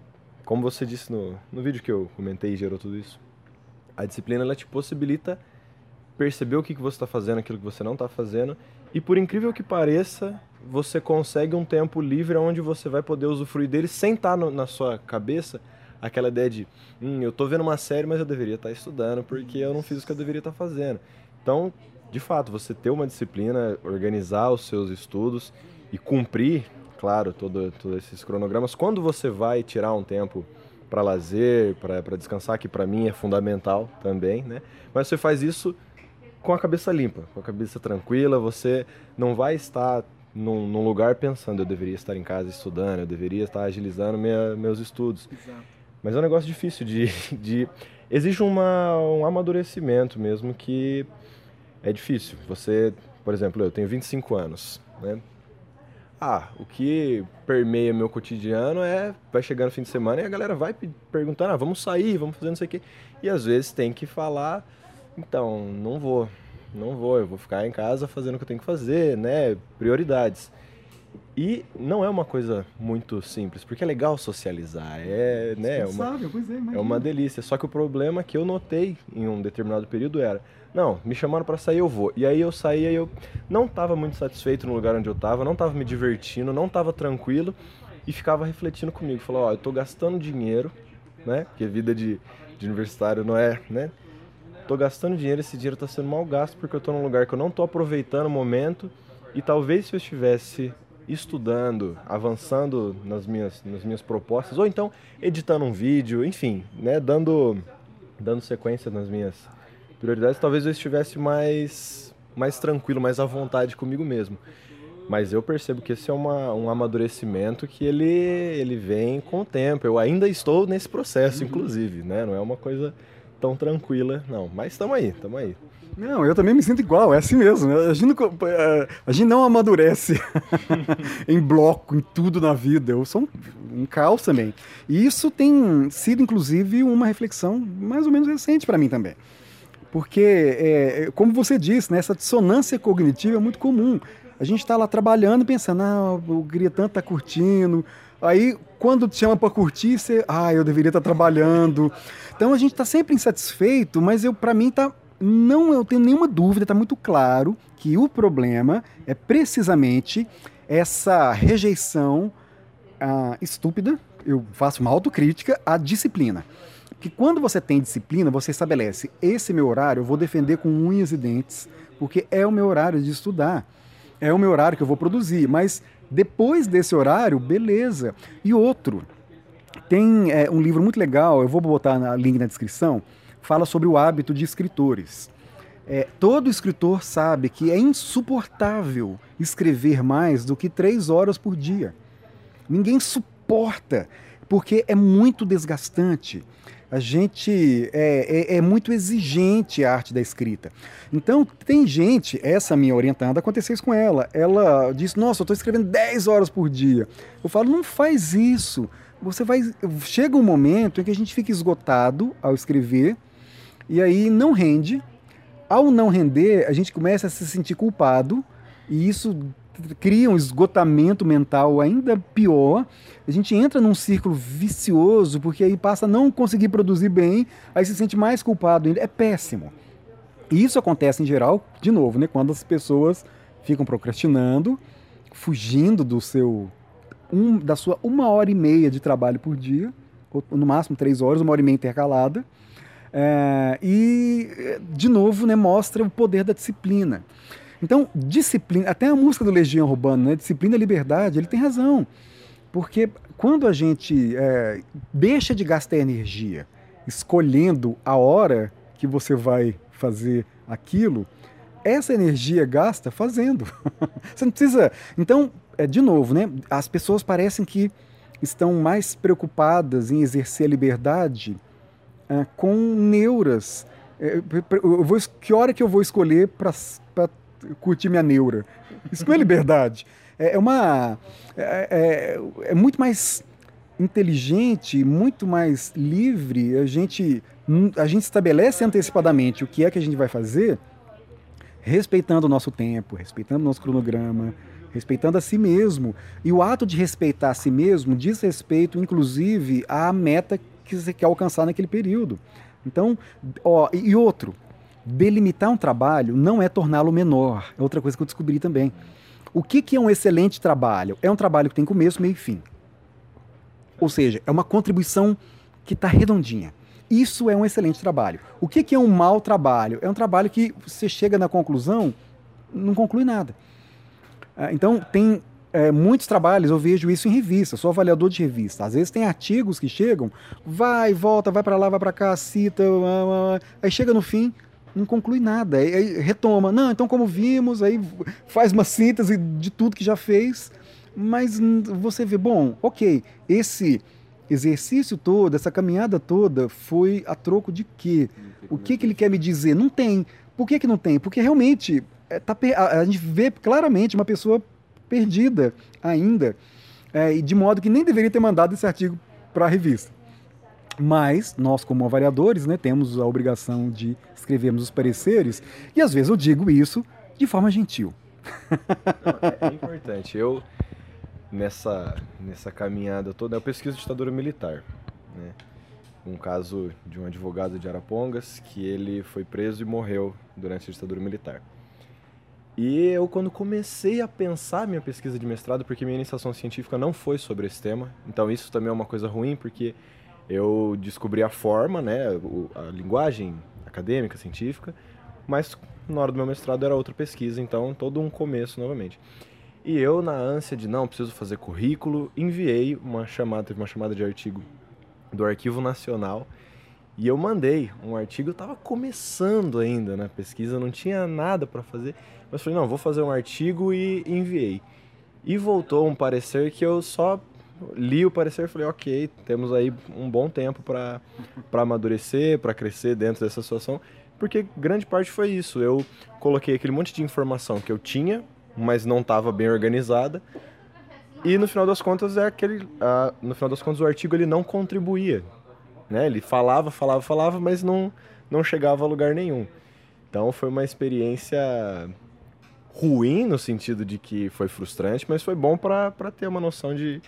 como você disse no, no vídeo que eu comentei e gerou tudo isso, a disciplina ela te possibilita perceber o que, que você está fazendo, aquilo que você não está fazendo, e por incrível que pareça, você consegue um tempo livre onde você vai poder usufruir dele sem estar tá na sua cabeça aquela ideia de, hum, eu estou vendo uma série, mas eu deveria estar tá estudando porque eu não fiz o que eu deveria estar tá fazendo. Então, de fato, você ter uma disciplina, organizar os seus estudos e cumprir, claro, todos todo esses cronogramas. Quando você vai tirar um tempo para lazer, para descansar, que para mim é fundamental também, né? Mas você faz isso com a cabeça limpa, com a cabeça tranquila, você não vai estar num, num lugar pensando eu deveria estar em casa estudando, eu deveria estar agilizando minha, meus estudos. Exato. Mas é um negócio difícil de, de exige uma, um amadurecimento mesmo que é difícil. Você por exemplo, eu tenho 25 anos, né? Ah, o que permeia meu cotidiano é vai chegar no fim de semana e a galera vai perguntando, ah, vamos sair, vamos fazer não sei o quê. E às vezes tem que falar, então, não vou, não vou, eu vou ficar em casa fazendo o que eu tenho que fazer, né? Prioridades. E não é uma coisa muito simples, porque é legal socializar, é, né, é uma, é, é uma delícia. Só que o problema que eu notei em um determinado período era, não, me chamaram para sair, eu vou. E aí eu saía e eu não estava muito satisfeito no lugar onde eu estava, não estava me divertindo, não estava tranquilo e ficava refletindo comigo, falou, ó, oh, eu tô gastando dinheiro, né? Porque vida de, de universitário não é, né? Tô gastando dinheiro, esse dinheiro está sendo mal gasto porque eu tô num lugar que eu não tô aproveitando o momento e talvez se eu estivesse estudando, avançando nas minhas, nas minhas propostas, ou então editando um vídeo, enfim, né, dando, dando sequência nas minhas prioridades, talvez eu estivesse mais, mais tranquilo, mais à vontade comigo mesmo. Mas eu percebo que esse é uma, um amadurecimento que ele, ele vem com o tempo. Eu ainda estou nesse processo, inclusive, né? Não é uma coisa tão tranquila, não. Mas estamos aí, estamos aí. Não, eu também me sinto igual, é assim mesmo. A gente não, é, a gente não amadurece em bloco, em tudo na vida. Eu sou um, um caos também. E isso tem sido, inclusive, uma reflexão mais ou menos recente para mim também. Porque, é, é, como você disse, né, essa dissonância cognitiva é muito comum. A gente está lá trabalhando pensando, ah, o Gritan está curtindo. Aí, quando te chama para curtir, você, ah, eu deveria estar tá trabalhando. Então, a gente está sempre insatisfeito, mas eu, para mim, tá não eu tenho nenhuma dúvida, está muito claro que o problema é precisamente essa rejeição ah, estúpida, eu faço uma autocrítica, à disciplina. Que quando você tem disciplina, você estabelece esse meu horário, eu vou defender com unhas e dentes, porque é o meu horário de estudar, é o meu horário que eu vou produzir, mas depois desse horário, beleza. E outro, tem é, um livro muito legal, eu vou botar na link na descrição, fala sobre o hábito de escritores. É, todo escritor sabe que é insuportável escrever mais do que três horas por dia. Ninguém suporta, porque é muito desgastante. A gente é, é, é, muito exigente a arte da escrita. Então, tem gente, essa minha orientada, aconteceu isso com ela. Ela disse: Nossa, eu estou escrevendo 10 horas por dia. Eu falo: Não faz isso. Você vai. Chega um momento em que a gente fica esgotado ao escrever e aí não rende. Ao não render, a gente começa a se sentir culpado e isso cria um esgotamento mental ainda pior. A gente entra num círculo vicioso porque aí passa a não conseguir produzir bem, aí se sente mais culpado. É péssimo. E isso acontece em geral, de novo, né, quando as pessoas ficam procrastinando, fugindo do seu um, da sua uma hora e meia de trabalho por dia, ou no máximo três horas, uma hora e meia intercalada, é, e, de novo, né, mostra o poder da disciplina. Então, disciplina, até a música do Legião Urbano, né, disciplina e liberdade, ele tem razão. Porque quando a gente é, deixa de gastar energia escolhendo a hora que você vai fazer aquilo, essa energia gasta fazendo. você não precisa. Então, é, de novo, né, as pessoas parecem que estão mais preocupadas em exercer a liberdade é, com neuras. É, eu vou, que hora que eu vou escolher para curtir minha neura? Isso não é liberdade. É, é uma. É, é, é, muito mais inteligente, muito mais livre. A gente, a gente estabelece antecipadamente o que é que a gente vai fazer, respeitando o nosso tempo, respeitando o nosso cronograma, respeitando a si mesmo. E o ato de respeitar a si mesmo diz respeito, inclusive, à meta que você quer alcançar naquele período. Então, ó, e outro, delimitar um trabalho não é torná-lo menor. É outra coisa que eu descobri também. O que, que é um excelente trabalho? É um trabalho que tem começo, meio e fim. Ou seja, é uma contribuição que está redondinha. Isso é um excelente trabalho. O que, que é um mau trabalho? É um trabalho que você chega na conclusão, não conclui nada. Ah, então, tem é, muitos trabalhos eu vejo isso em revista, sou avaliador de revista. Às vezes tem artigos que chegam, vai, volta, vai para lá, vai para cá, cita, aí chega no fim, não conclui nada, aí, retoma. Não, então como vimos, aí faz uma síntese de tudo que já fez, mas você vê, bom, ok, esse exercício todo, essa caminhada toda foi a troco de quê? O que, que ele quer me dizer? Não tem. Por que, que não tem? Porque realmente é, tá, a, a, gente vê claramente uma pessoa perdida ainda, é, de modo que nem deveria ter mandado esse artigo para a revista. Mas nós, como avaliadores, né, temos a obrigação de escrevermos os pareceres, e às vezes eu digo isso de forma gentil. Não, é, importante. Eu, nessa, nessa caminhada toda, eu pesquiso ditadura militar. Né? Um caso de um advogado de Arapongas que ele foi preso e morreu durante a ditadura militar. E eu, quando comecei a pensar minha pesquisa de mestrado, porque minha iniciação científica não foi sobre esse tema, então isso também é uma coisa ruim, porque eu descobri a forma, né, a linguagem acadêmica, científica, mas na hora do meu mestrado era outra pesquisa, então todo um começo novamente. E eu, na ânsia de não, preciso fazer currículo, enviei uma chamada, teve uma chamada de artigo do Arquivo Nacional, e eu mandei um artigo, eu estava começando ainda na pesquisa, não tinha nada para fazer, mas falei, não, vou fazer um artigo e enviei. E voltou um parecer que eu só li o parecer e falei, ok, temos aí um bom tempo para amadurecer, para crescer dentro dessa situação, porque grande parte foi isso. Eu coloquei aquele monte de informação que eu tinha, mas não estava bem organizada, e no final das contas é aquele, uh, no final das contas o artigo ele não contribuía né? Ele falava, falava, falava, mas não, não chegava a lugar nenhum. Então foi uma experiência ruim no sentido de que foi frustrante, mas foi bom para ter uma noção de,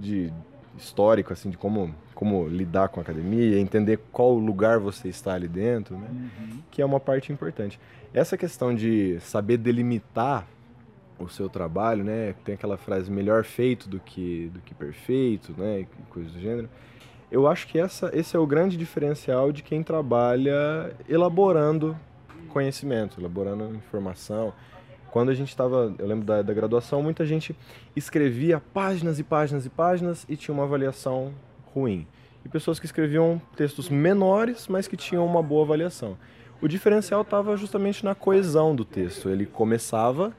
de histórico, assim, de como, como lidar com a academia, entender qual lugar você está ali dentro, né? Uhum. Que é uma parte importante. Essa questão de saber delimitar o seu trabalho, né? Tem aquela frase melhor feito do que do que perfeito, né? Coisas do gênero. Eu acho que essa, esse é o grande diferencial de quem trabalha elaborando conhecimento, elaborando informação. Quando a gente estava, eu lembro da, da graduação, muita gente escrevia páginas e páginas e páginas e tinha uma avaliação ruim. E pessoas que escreviam textos menores, mas que tinham uma boa avaliação. O diferencial estava justamente na coesão do texto. Ele começava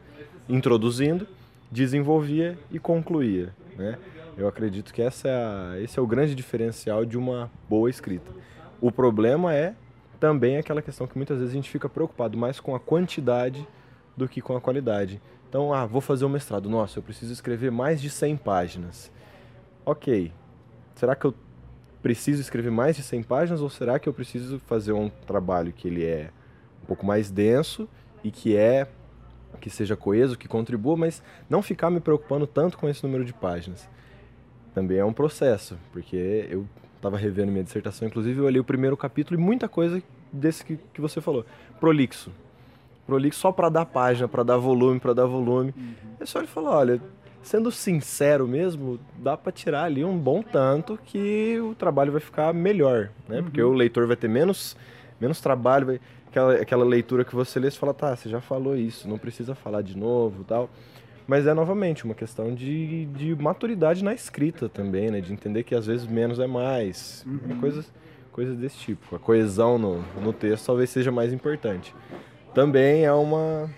introduzindo, desenvolvia e concluía. Né? Eu acredito que essa é a, esse é o grande diferencial de uma boa escrita. O problema é também aquela questão que muitas vezes a gente fica preocupado mais com a quantidade do que com a qualidade. Então, ah, vou fazer um mestrado. Nossa, eu preciso escrever mais de 100 páginas. Ok. Será que eu preciso escrever mais de 100 páginas ou será que eu preciso fazer um trabalho que ele é um pouco mais denso e que é que seja coeso, que contribua, mas não ficar me preocupando tanto com esse número de páginas também é um processo, porque eu estava revendo minha dissertação, inclusive eu olhei o primeiro capítulo e muita coisa desse que, que você falou. Prolixo. Prolixo só para dar página, para dar volume, para dar volume. Uhum. É só ele falar, olha, sendo sincero mesmo, dá para tirar ali um bom tanto que o trabalho vai ficar melhor, né? Uhum. Porque o leitor vai ter menos, menos trabalho, vai, aquela, aquela leitura que você lê, você fala, tá, você já falou isso, não precisa falar de novo tal. Mas é novamente uma questão de, de maturidade na escrita também, né? De entender que às vezes menos é mais. Uhum. Coisas, coisas desse tipo. A coesão no, no texto talvez seja mais importante. Também é uma,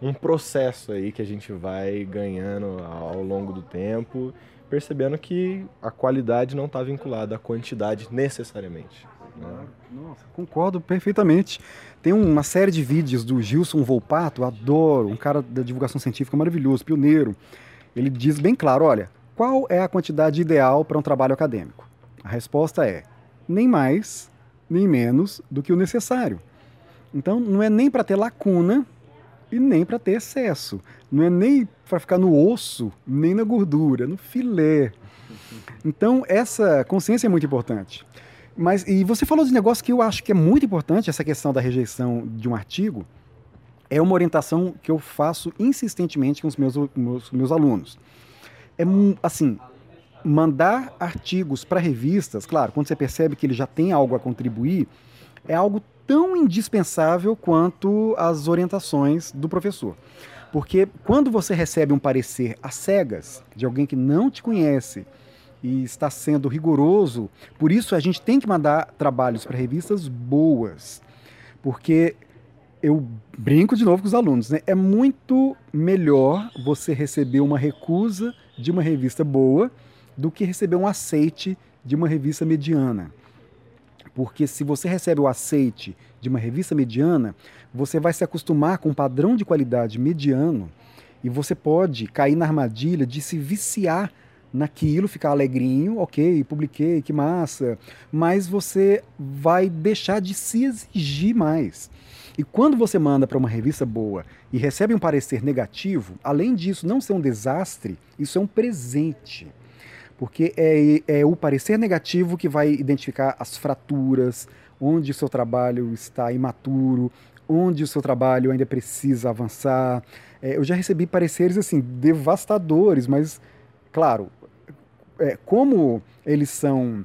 um processo aí que a gente vai ganhando ao longo do tempo, percebendo que a qualidade não está vinculada à quantidade necessariamente. Né? Nossa, concordo perfeitamente. Tem uma série de vídeos do Gilson Volpato, adoro, um cara da divulgação científica maravilhoso, pioneiro. Ele diz bem claro: olha, qual é a quantidade ideal para um trabalho acadêmico? A resposta é nem mais, nem menos do que o necessário. Então, não é nem para ter lacuna e nem para ter excesso. Não é nem para ficar no osso, nem na gordura, no filé. Então, essa consciência é muito importante. Mas, e você falou de um negócio que eu acho que é muito importante, essa questão da rejeição de um artigo. É uma orientação que eu faço insistentemente com os meus, meus, meus alunos. É assim, mandar artigos para revistas, claro, quando você percebe que ele já tem algo a contribuir, é algo tão indispensável quanto as orientações do professor. Porque quando você recebe um parecer às cegas de alguém que não te conhece, e está sendo rigoroso. Por isso a gente tem que mandar trabalhos para revistas boas, porque eu brinco de novo com os alunos, né? É muito melhor você receber uma recusa de uma revista boa do que receber um aceite de uma revista mediana. Porque se você recebe o aceite de uma revista mediana, você vai se acostumar com um padrão de qualidade mediano e você pode cair na armadilha de se viciar naquilo, ficar alegrinho, ok, publiquei, que massa, mas você vai deixar de se exigir mais. E quando você manda para uma revista boa e recebe um parecer negativo, além disso não ser um desastre, isso é um presente. Porque é, é o parecer negativo que vai identificar as fraturas, onde o seu trabalho está imaturo, onde o seu trabalho ainda precisa avançar. É, eu já recebi pareceres assim devastadores, mas claro, é, como eles são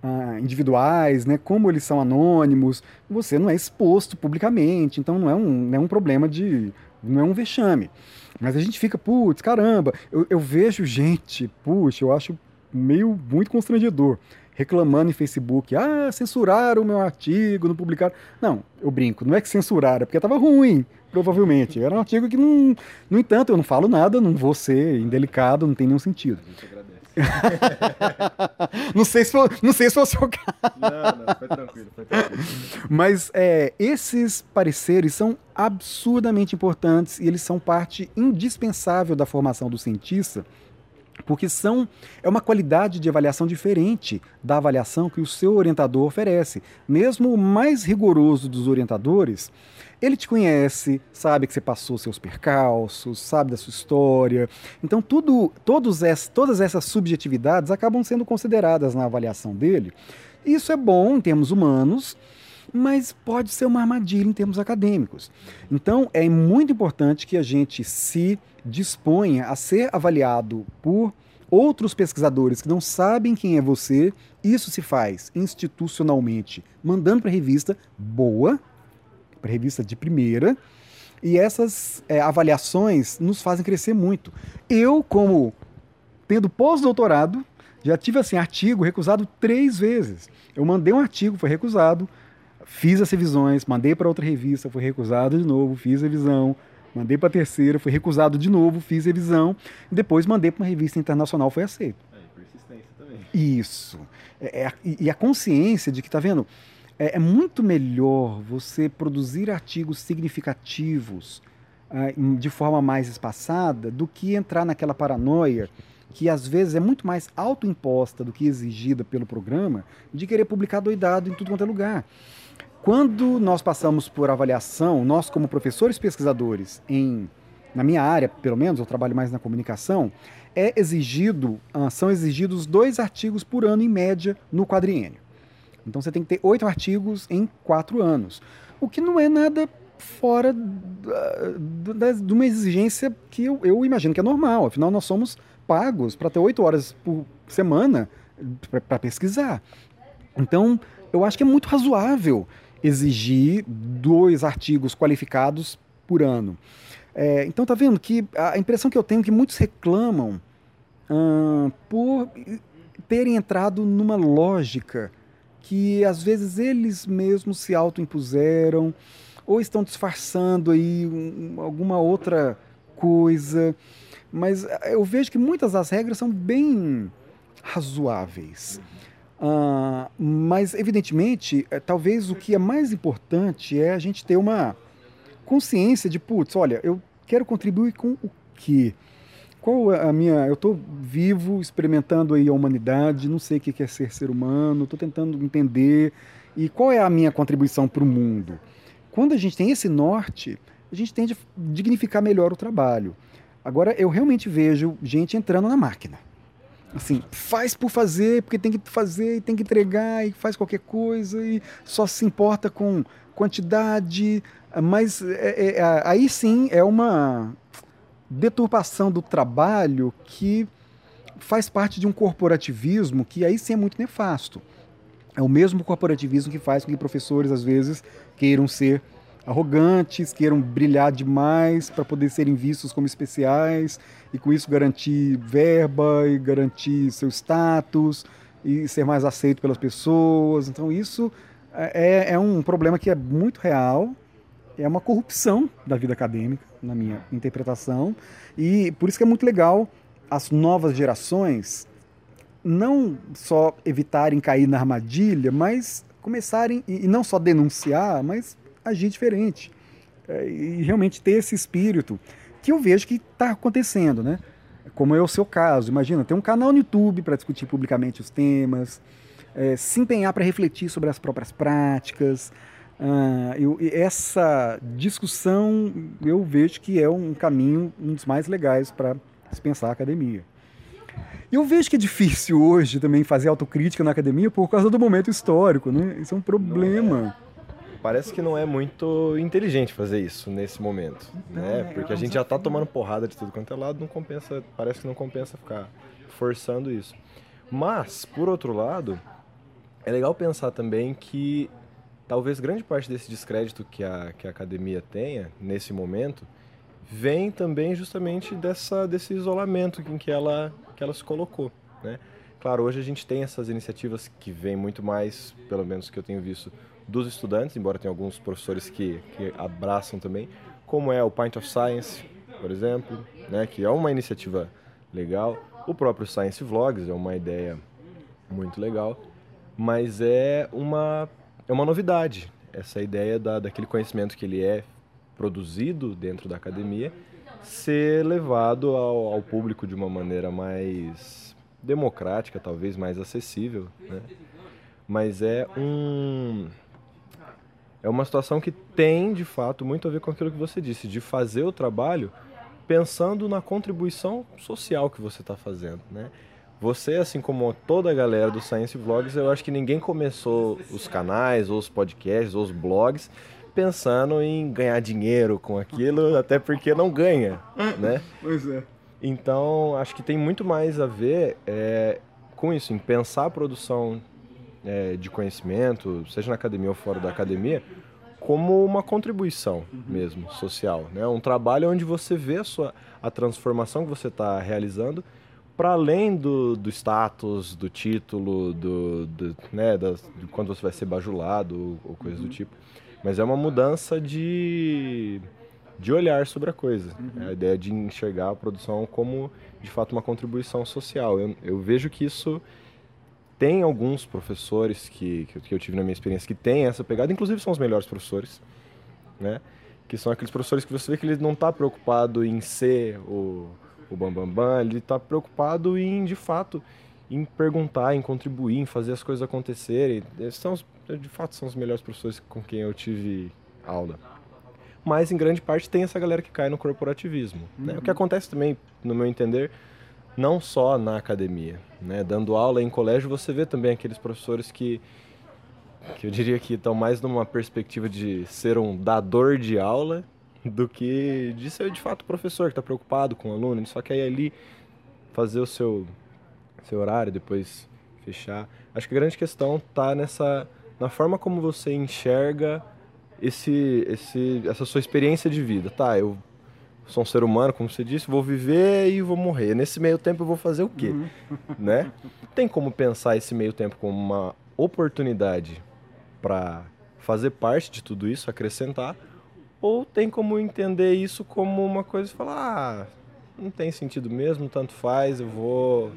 ah, individuais, né, como eles são anônimos, você não é exposto publicamente, então não é um, não é um problema de. não é um vexame. Mas a gente fica, putz, caramba, eu, eu vejo gente, puxa, eu acho meio muito constrangedor reclamando em Facebook, ah, censuraram o meu artigo, não publicaram. Não, eu brinco, não é que censuraram, é porque estava ruim, provavelmente. Era um artigo que não. No entanto, eu não falo nada, não vou ser indelicado, não tem nenhum sentido. A gente agradece. não, sei se foi, não sei se foi o seu caso. Não, não, foi tranquilo, foi tranquilo. Mas é, esses pareceres são absurdamente importantes e eles são parte indispensável da formação do cientista porque são é uma qualidade de avaliação diferente da avaliação que o seu orientador oferece. Mesmo o mais rigoroso dos orientadores, ele te conhece, sabe que você passou seus percalços, sabe da sua história. Então tudo, todos ess, todas essas subjetividades acabam sendo consideradas na avaliação dele. Isso é bom em termos humanos, mas pode ser uma armadilha em termos acadêmicos. Então é muito importante que a gente se disponha a ser avaliado por outros pesquisadores que não sabem quem é você. Isso se faz institucionalmente, mandando para revista boa, para revista de primeira, e essas é, avaliações nos fazem crescer muito. Eu, como tendo pós-doutorado, já tive assim artigo recusado três vezes. Eu mandei um artigo, foi recusado, fiz as revisões, mandei para outra revista, foi recusado de novo, fiz a revisão, Mandei para a terceira, foi recusado de novo, fiz revisão, depois mandei para uma revista internacional, foi aceito. É, persistência também. Isso. É, é, e a consciência de que, tá vendo, é, é muito melhor você produzir artigos significativos uh, de forma mais espaçada do que entrar naquela paranoia que às vezes é muito mais autoimposta do que exigida pelo programa, de querer publicar doidado em tudo quanto é lugar. Quando nós passamos por avaliação, nós como professores pesquisadores, em, na minha área, pelo menos, eu trabalho mais na comunicação, é exigido, ah, são exigidos dois artigos por ano em média no quadriênio. Então você tem que ter oito artigos em quatro anos, o que não é nada fora de uma exigência que eu, eu imagino que é normal. Afinal, nós somos pagos para ter oito horas por semana para pesquisar. Então, eu acho que é muito razoável exigir dois artigos qualificados por ano. É, então tá vendo que a impressão que eu tenho é que muitos reclamam hum, por terem entrado numa lógica que às vezes eles mesmos se autoimpuseram ou estão disfarçando aí um, alguma outra coisa. Mas eu vejo que muitas das regras são bem razoáveis. Uh, mas, evidentemente, é, talvez o que é mais importante é a gente ter uma consciência de, putz, olha, eu quero contribuir com o quê? Qual é a minha. Eu estou vivo, experimentando aí a humanidade, não sei o que é ser ser humano, estou tentando entender. E qual é a minha contribuição para o mundo? Quando a gente tem esse norte, a gente tende a dignificar melhor o trabalho. Agora, eu realmente vejo gente entrando na máquina assim, faz por fazer, porque tem que fazer e tem que entregar e faz qualquer coisa e só se importa com quantidade, mas é, é, é, aí sim é uma deturpação do trabalho que faz parte de um corporativismo que aí sim é muito nefasto. É o mesmo corporativismo que faz com que professores às vezes queiram ser arrogantes, queiram brilhar demais para poder serem vistos como especiais e com isso garantir verba e garantir seu status e ser mais aceito pelas pessoas. Então isso é, é, é um problema que é muito real, é uma corrupção da vida acadêmica, na minha interpretação, e por isso que é muito legal as novas gerações não só evitarem cair na armadilha, mas começarem, e, e não só denunciar, mas agir diferente. É, e realmente ter esse espírito que eu vejo que está acontecendo, né? Como é o seu caso. Imagina, ter um canal no YouTube para discutir publicamente os temas, é, se empenhar para refletir sobre as próprias práticas. Ah, eu, essa discussão eu vejo que é um caminho, um dos mais legais para se pensar a academia. Eu vejo que é difícil hoje também fazer autocrítica na academia por causa do momento histórico, né? Isso é um problema. Parece que não é muito inteligente fazer isso nesse momento, né? É, Porque a gente já tá tomando porrada de tudo quanto é lado, não compensa, parece que não compensa ficar forçando isso. Mas, por outro lado, é legal pensar também que talvez grande parte desse descrédito que a, que a academia tenha nesse momento vem também justamente dessa, desse isolamento em que ela, que ela se colocou. Né? Claro, hoje a gente tem essas iniciativas que vêm muito mais, pelo menos que eu tenho visto, dos estudantes, embora tenha alguns professores que, que abraçam também, como é o Pint of Science, por exemplo, né, que é uma iniciativa legal. O próprio Science Vlogs é uma ideia muito legal, mas é uma é uma novidade essa ideia da, daquele conhecimento que ele é produzido dentro da academia ser levado ao, ao público de uma maneira mais democrática, talvez mais acessível, né? Mas é um é uma situação que tem de fato muito a ver com aquilo que você disse, de fazer o trabalho pensando na contribuição social que você está fazendo, né? Você, assim como toda a galera do Science Vlogs, eu acho que ninguém começou os canais, ou os podcasts, ou os blogs pensando em ganhar dinheiro com aquilo, até porque não ganha, né? Pois é. Então, acho que tem muito mais a ver é, com isso, em pensar a produção é, de conhecimento, seja na academia ou fora da academia, como uma contribuição mesmo, social. Né? Um trabalho onde você vê a, sua, a transformação que você está realizando para além do, do status, do título, do, do né, das, de quando você vai ser bajulado ou, ou coisa uhum. do tipo. Mas é uma mudança de, de olhar sobre a coisa. Uhum. É a ideia de enxergar a produção como, de fato, uma contribuição social. Eu, eu vejo que isso tem alguns professores que, que, eu tive na minha experiência que têm essa pegada, inclusive são os melhores professores, né? Que são aqueles professores que você vê que ele não está preocupado em ser o o Bambambam, Bam Bam, ele está preocupado em, de fato, em perguntar, em contribuir, em fazer as coisas acontecerem. São, de fato, são os melhores professores com quem eu tive aula. Mas, em grande parte, tem essa galera que cai no corporativismo. Uhum. Né? O que uhum. acontece também, no meu entender, não só na academia. Né? Dando aula em colégio, você vê também aqueles professores que, que eu diria que estão mais numa perspectiva de ser um dador de aula do que de ser de fato professor que está preocupado com o aluno, só quer ir ali fazer o seu, seu horário, depois fechar. Acho que a grande questão está nessa na forma como você enxerga esse, esse, essa sua experiência de vida. Tá, eu sou um ser humano, como você disse, vou viver e vou morrer. Nesse meio tempo eu vou fazer o quê? Uhum. Né? Tem como pensar esse meio tempo como uma oportunidade para fazer parte de tudo isso, acrescentar, ou tem como entender isso como uma coisa e falar, ah, não tem sentido mesmo, tanto faz, eu vou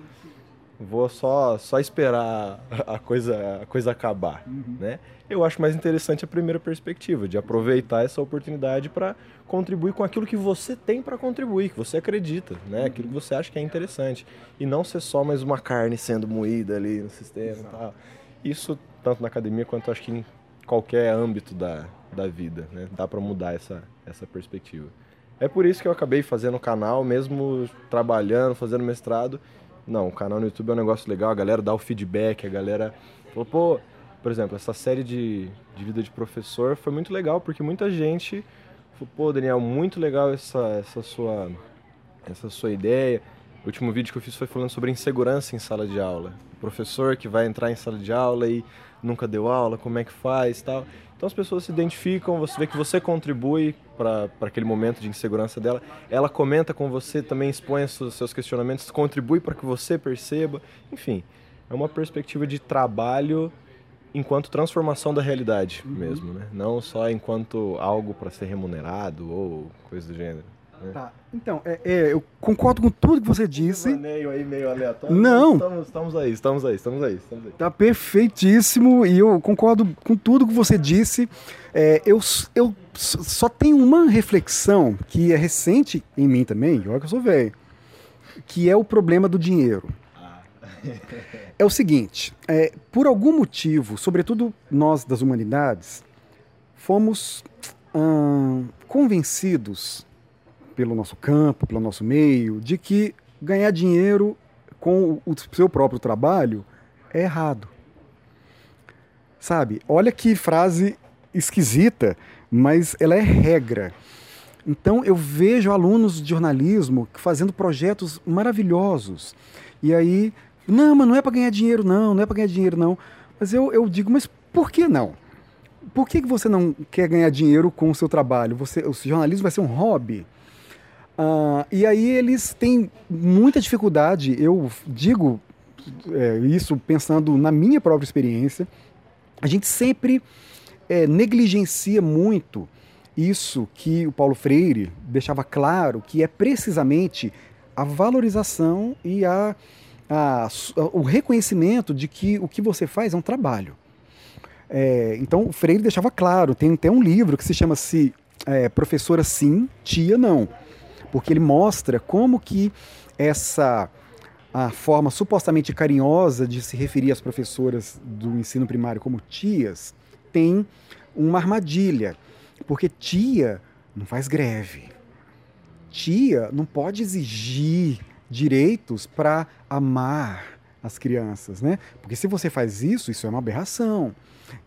vou só só esperar a coisa a coisa acabar, uhum. né? Eu acho mais interessante a primeira perspectiva de aproveitar essa oportunidade para contribuir com aquilo que você tem para contribuir, que você acredita, né? Uhum. Aquilo que você acha que é interessante e não ser só mais uma carne sendo moída ali no sistema, tal. Isso tanto na academia quanto acho que em qualquer âmbito da da vida, né? Dá para mudar essa, essa perspectiva. É por isso que eu acabei fazendo o canal, mesmo trabalhando, fazendo mestrado. Não, o canal no YouTube é um negócio legal, a galera dá o feedback, a galera falou, pô, por exemplo, essa série de, de vida de professor foi muito legal, porque muita gente falou, pô, Daniel, muito legal essa, essa, sua, essa sua ideia. O último vídeo que eu fiz foi falando sobre insegurança em sala de aula. O professor que vai entrar em sala de aula e nunca deu aula, como é que faz tal. Então as pessoas se identificam, você vê que você contribui para aquele momento de insegurança dela. Ela comenta com você, também expõe seus questionamentos, contribui para que você perceba. Enfim, é uma perspectiva de trabalho enquanto transformação da realidade uhum. mesmo, né? Não só enquanto algo para ser remunerado ou coisa do gênero. Né? Tá. Então, é, é, eu concordo com tudo que você disse. Um aí meio aleatório. Não. Estamos, estamos, aí, estamos aí, estamos aí, estamos aí. Tá perfeitíssimo e eu concordo com tudo que você disse. É, eu, eu só tenho uma reflexão que é recente em mim também, olha que eu sou velho, que é o problema do dinheiro. Ah. é o seguinte, é, por algum motivo, sobretudo nós das humanidades, fomos hum, convencidos pelo nosso campo, pelo nosso meio, de que ganhar dinheiro com o seu próprio trabalho é errado. Sabe? Olha que frase esquisita, mas ela é regra. Então eu vejo alunos de jornalismo fazendo projetos maravilhosos. E aí, não, mas não é para ganhar dinheiro, não, não é para ganhar dinheiro, não. Mas eu, eu digo, mas por que não? Por que, que você não quer ganhar dinheiro com o seu trabalho? Você, o jornalismo vai ser um hobby? Uh, e aí eles têm muita dificuldade, eu digo é, isso pensando na minha própria experiência, a gente sempre é, negligencia muito isso que o Paulo Freire deixava claro, que é precisamente a valorização e a, a, o reconhecimento de que o que você faz é um trabalho. É, então o Freire deixava claro, tem até um livro que se chama-se é, Professora Sim, Tia Não porque ele mostra como que essa a forma supostamente carinhosa de se referir às professoras do ensino primário como tias tem uma armadilha, porque tia não faz greve. Tia não pode exigir direitos para amar as crianças, né? Porque se você faz isso, isso é uma aberração.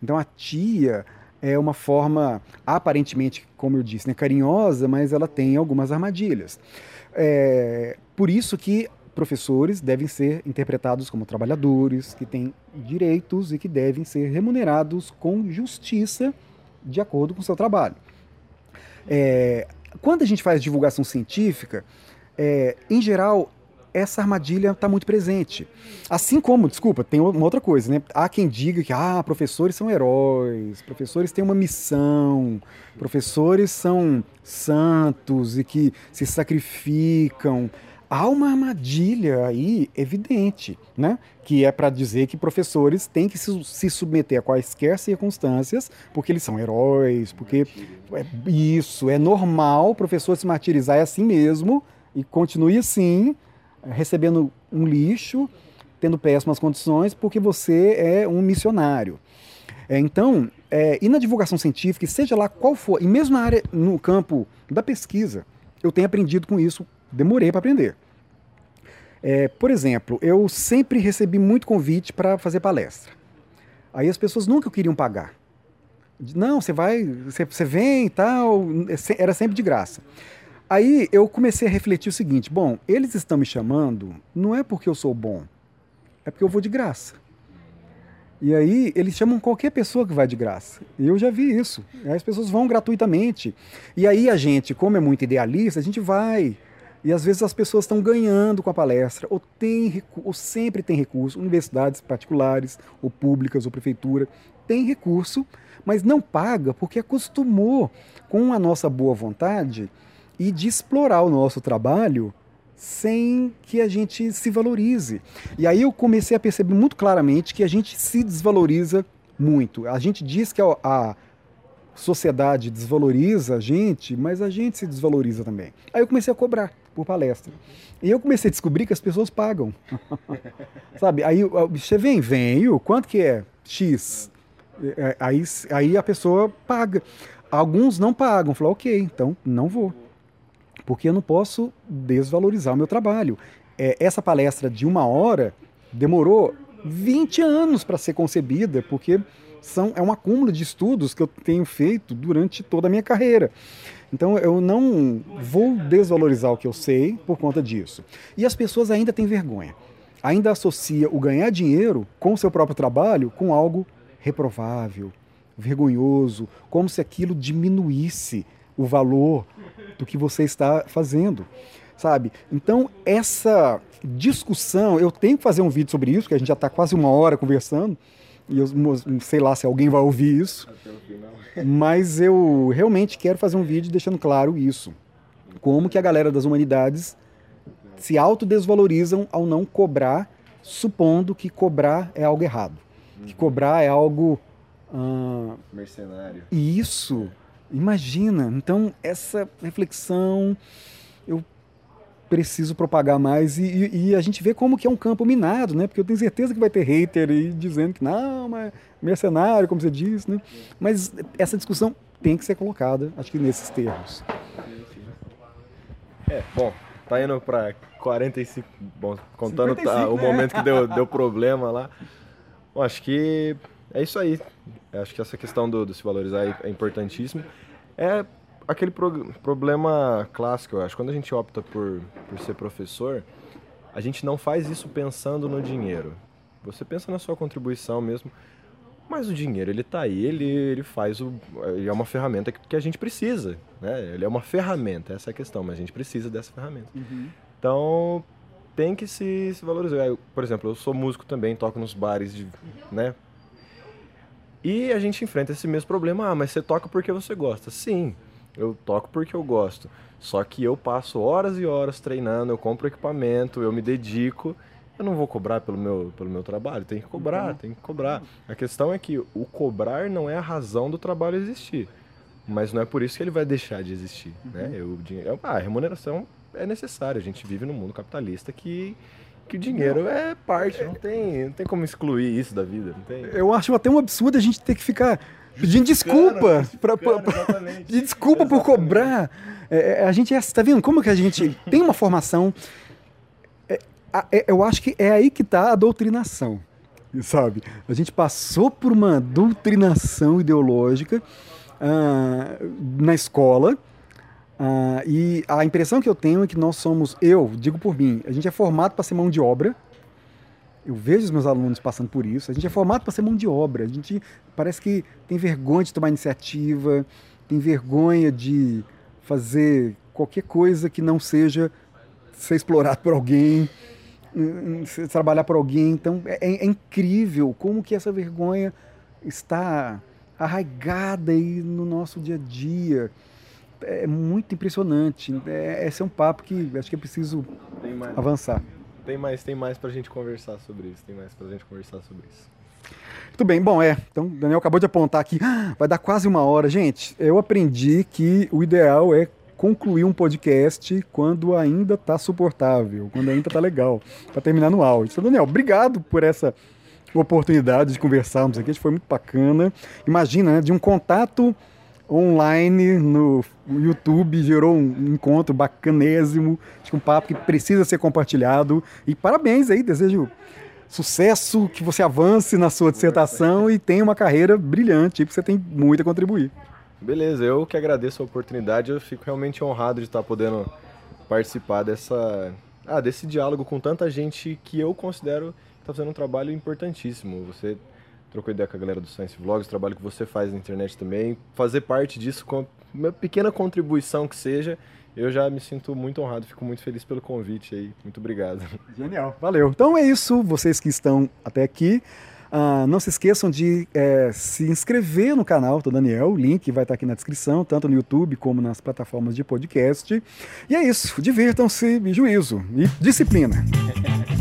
Então a tia é uma forma aparentemente, como eu disse, né, carinhosa, mas ela tem algumas armadilhas. É, por isso que professores devem ser interpretados como trabalhadores, que têm direitos e que devem ser remunerados com justiça de acordo com o seu trabalho. É, quando a gente faz divulgação científica, é, em geral, essa armadilha está muito presente. Assim como, desculpa, tem uma outra coisa, né? Há quem diga que ah, professores são heróis, professores têm uma missão, professores são santos e que se sacrificam. Há uma armadilha aí evidente, né? Que é para dizer que professores têm que se, se, submeter a quaisquer circunstâncias, porque eles são heróis, porque é, isso é normal o professor se martirizar é assim mesmo e continue assim, recebendo um lixo, tendo péssimas condições, porque você é um missionário. É, então, é, e na divulgação científica, seja lá qual for, e mesmo na área, no campo da pesquisa, eu tenho aprendido com isso, demorei para aprender. É, por exemplo, eu sempre recebi muito convite para fazer palestra. Aí as pessoas nunca queriam pagar. Não, você vai, você, você vem e tal, é era sempre de graça. Aí eu comecei a refletir o seguinte: bom, eles estão me chamando não é porque eu sou bom, é porque eu vou de graça. E aí eles chamam qualquer pessoa que vai de graça. E eu já vi isso. As pessoas vão gratuitamente. E aí a gente, como é muito idealista, a gente vai. E às vezes as pessoas estão ganhando com a palestra, ou, tem, ou sempre tem recurso, universidades particulares, ou públicas, ou prefeitura, tem recurso, mas não paga porque acostumou com a nossa boa vontade e de explorar o nosso trabalho sem que a gente se valorize. E aí eu comecei a perceber muito claramente que a gente se desvaloriza muito. A gente diz que a, a sociedade desvaloriza a gente, mas a gente se desvaloriza também. Aí eu comecei a cobrar por palestra. E eu comecei a descobrir que as pessoas pagam. Sabe? Aí você vem, venho, quanto que é? X. É, aí, aí a pessoa paga. Alguns não pagam. Falou, ok, então não vou porque eu não posso desvalorizar o meu trabalho. É, essa palestra de uma hora demorou 20 anos para ser concebida, porque são, é um acúmulo de estudos que eu tenho feito durante toda a minha carreira. Então eu não vou desvalorizar o que eu sei por conta disso. E as pessoas ainda têm vergonha. Ainda associa o ganhar dinheiro com o seu próprio trabalho com algo reprovável, vergonhoso, como se aquilo diminuísse o valor do que você está fazendo, sabe? Então, essa discussão, eu tenho que fazer um vídeo sobre isso, que a gente já está quase uma hora conversando, e eu sei lá se alguém vai ouvir isso, mas eu realmente quero fazer um vídeo deixando claro isso. como que a galera das humanidades se autodesvalorizam ao não cobrar, supondo que cobrar é algo errado. Que cobrar é algo. ah, Mercenário. isso, imagina. Então, essa reflexão eu preciso propagar mais e, e- e a gente vê como que é um campo minado, né? Porque eu tenho certeza que vai ter hater aí dizendo que não, mas mercenário, como você disse, né? Mas essa discussão tem que ser colocada, acho que nesses termos. É, bom, tá indo pra 45. Bom, contando 55, tá, o né? momento que deu, deu problema lá. Bom, acho que é isso aí. Eu Acho que essa questão do, do se valorizar é- é importantíssimo. É aquele pro- problema clássico, eu acho. Quando a gente opta por, por ser professor, a gente não faz isso pensando no dinheiro. Você pensa na sua contribuição mesmo. Mas o dinheiro, ele tá aí, ele, ele faz o. Ele é uma ferramenta que, que a gente precisa. Né? Ele é uma ferramenta, essa é a questão, mas a gente precisa dessa ferramenta. Então tem que se, se valorizar. Eu, por exemplo, eu sou músico também, toco nos bares, de, né? E a gente enfrenta esse mesmo problema. Ah, mas você toca porque você gosta. Sim, eu toco porque eu gosto. Só que eu passo horas e horas treinando, eu compro equipamento, eu me dedico. Eu não vou cobrar pelo meu, pelo meu trabalho, tem que cobrar, tem que cobrar. A questão é que o cobrar não é a razão do trabalho existir. Mas não é por isso que ele vai deixar de existir. Né? Eu, o dinheiro, ah, a remuneração é necessária. A gente vive num mundo capitalista que, que o dinheiro é parte. Não tem, não tem como excluir isso da vida. Não tem. Eu acho até um absurdo a gente ter que ficar pedindo desculpa. Pra, pra- pra- exatamente. desculpa por cobrar. É, é, a gente é, tá vendo como que a gente tem uma formação. É, é, eu acho que é aí que tá a doutrinação, sabe? A gente passou por uma doutrinação ideológica ah, na escola. Ah, e a impressão que eu tenho é que nós somos, eu digo por mim, a gente é formado para ser mão de obra. Eu vejo os meus alunos passando por isso. A gente é formado para ser mão de obra. A gente parece que tem vergonha de tomar iniciativa, tem vergonha de fazer qualquer coisa que não seja ser explorado por alguém, hum, hum, trabalhar por alguém. Então é, é incrível como que essa vergonha está arraigada aí no nosso dia a dia. É muito impressionante. É, esse é um papo que acho que é preciso Tem mais, avançar. tem mais, tem mais pra gente conversar sobre isso. Tem mais pra gente conversar sobre isso. Muito bem, bom, é. Então, o Daniel acabou de apontar aqui, vai dar quase uma hora. Gente, eu aprendi que o ideal é concluir um podcast quando ainda está suportável, quando ainda está legal, para terminar no áudio. Então, Daniel, obrigado por essa oportunidade de conversarmos aqui, foi muito bacana. Imagina, né, de um contato online no YouTube gerou um encontro bacanésimo, acho que um papo que precisa ser compartilhado. E parabéns aí, desejo sucesso, que você avance na sua dissertação e tenha uma carreira brilhante, porque você tem muito a contribuir. Beleza, eu que agradeço a oportunidade. Eu fico realmente honrado de estar podendo participar dessa, ah, desse diálogo com tanta gente que eu considero que está fazendo um trabalho importantíssimo. Você trocou ideia com a galera do Science Vlogs, o trabalho que você faz na internet também. Fazer parte disso com uma pequena contribuição que seja, eu já me sinto muito honrado, fico muito feliz pelo convite aí. Muito obrigado. Genial, valeu. Então é isso, vocês que estão até aqui. ah, não se esqueçam de eh, se inscrever no canal do Daniel, o link vai estar aqui na descrição, tanto no YouTube como nas plataformas de podcast. E é isso, divirtam-se e juízo e disciplina.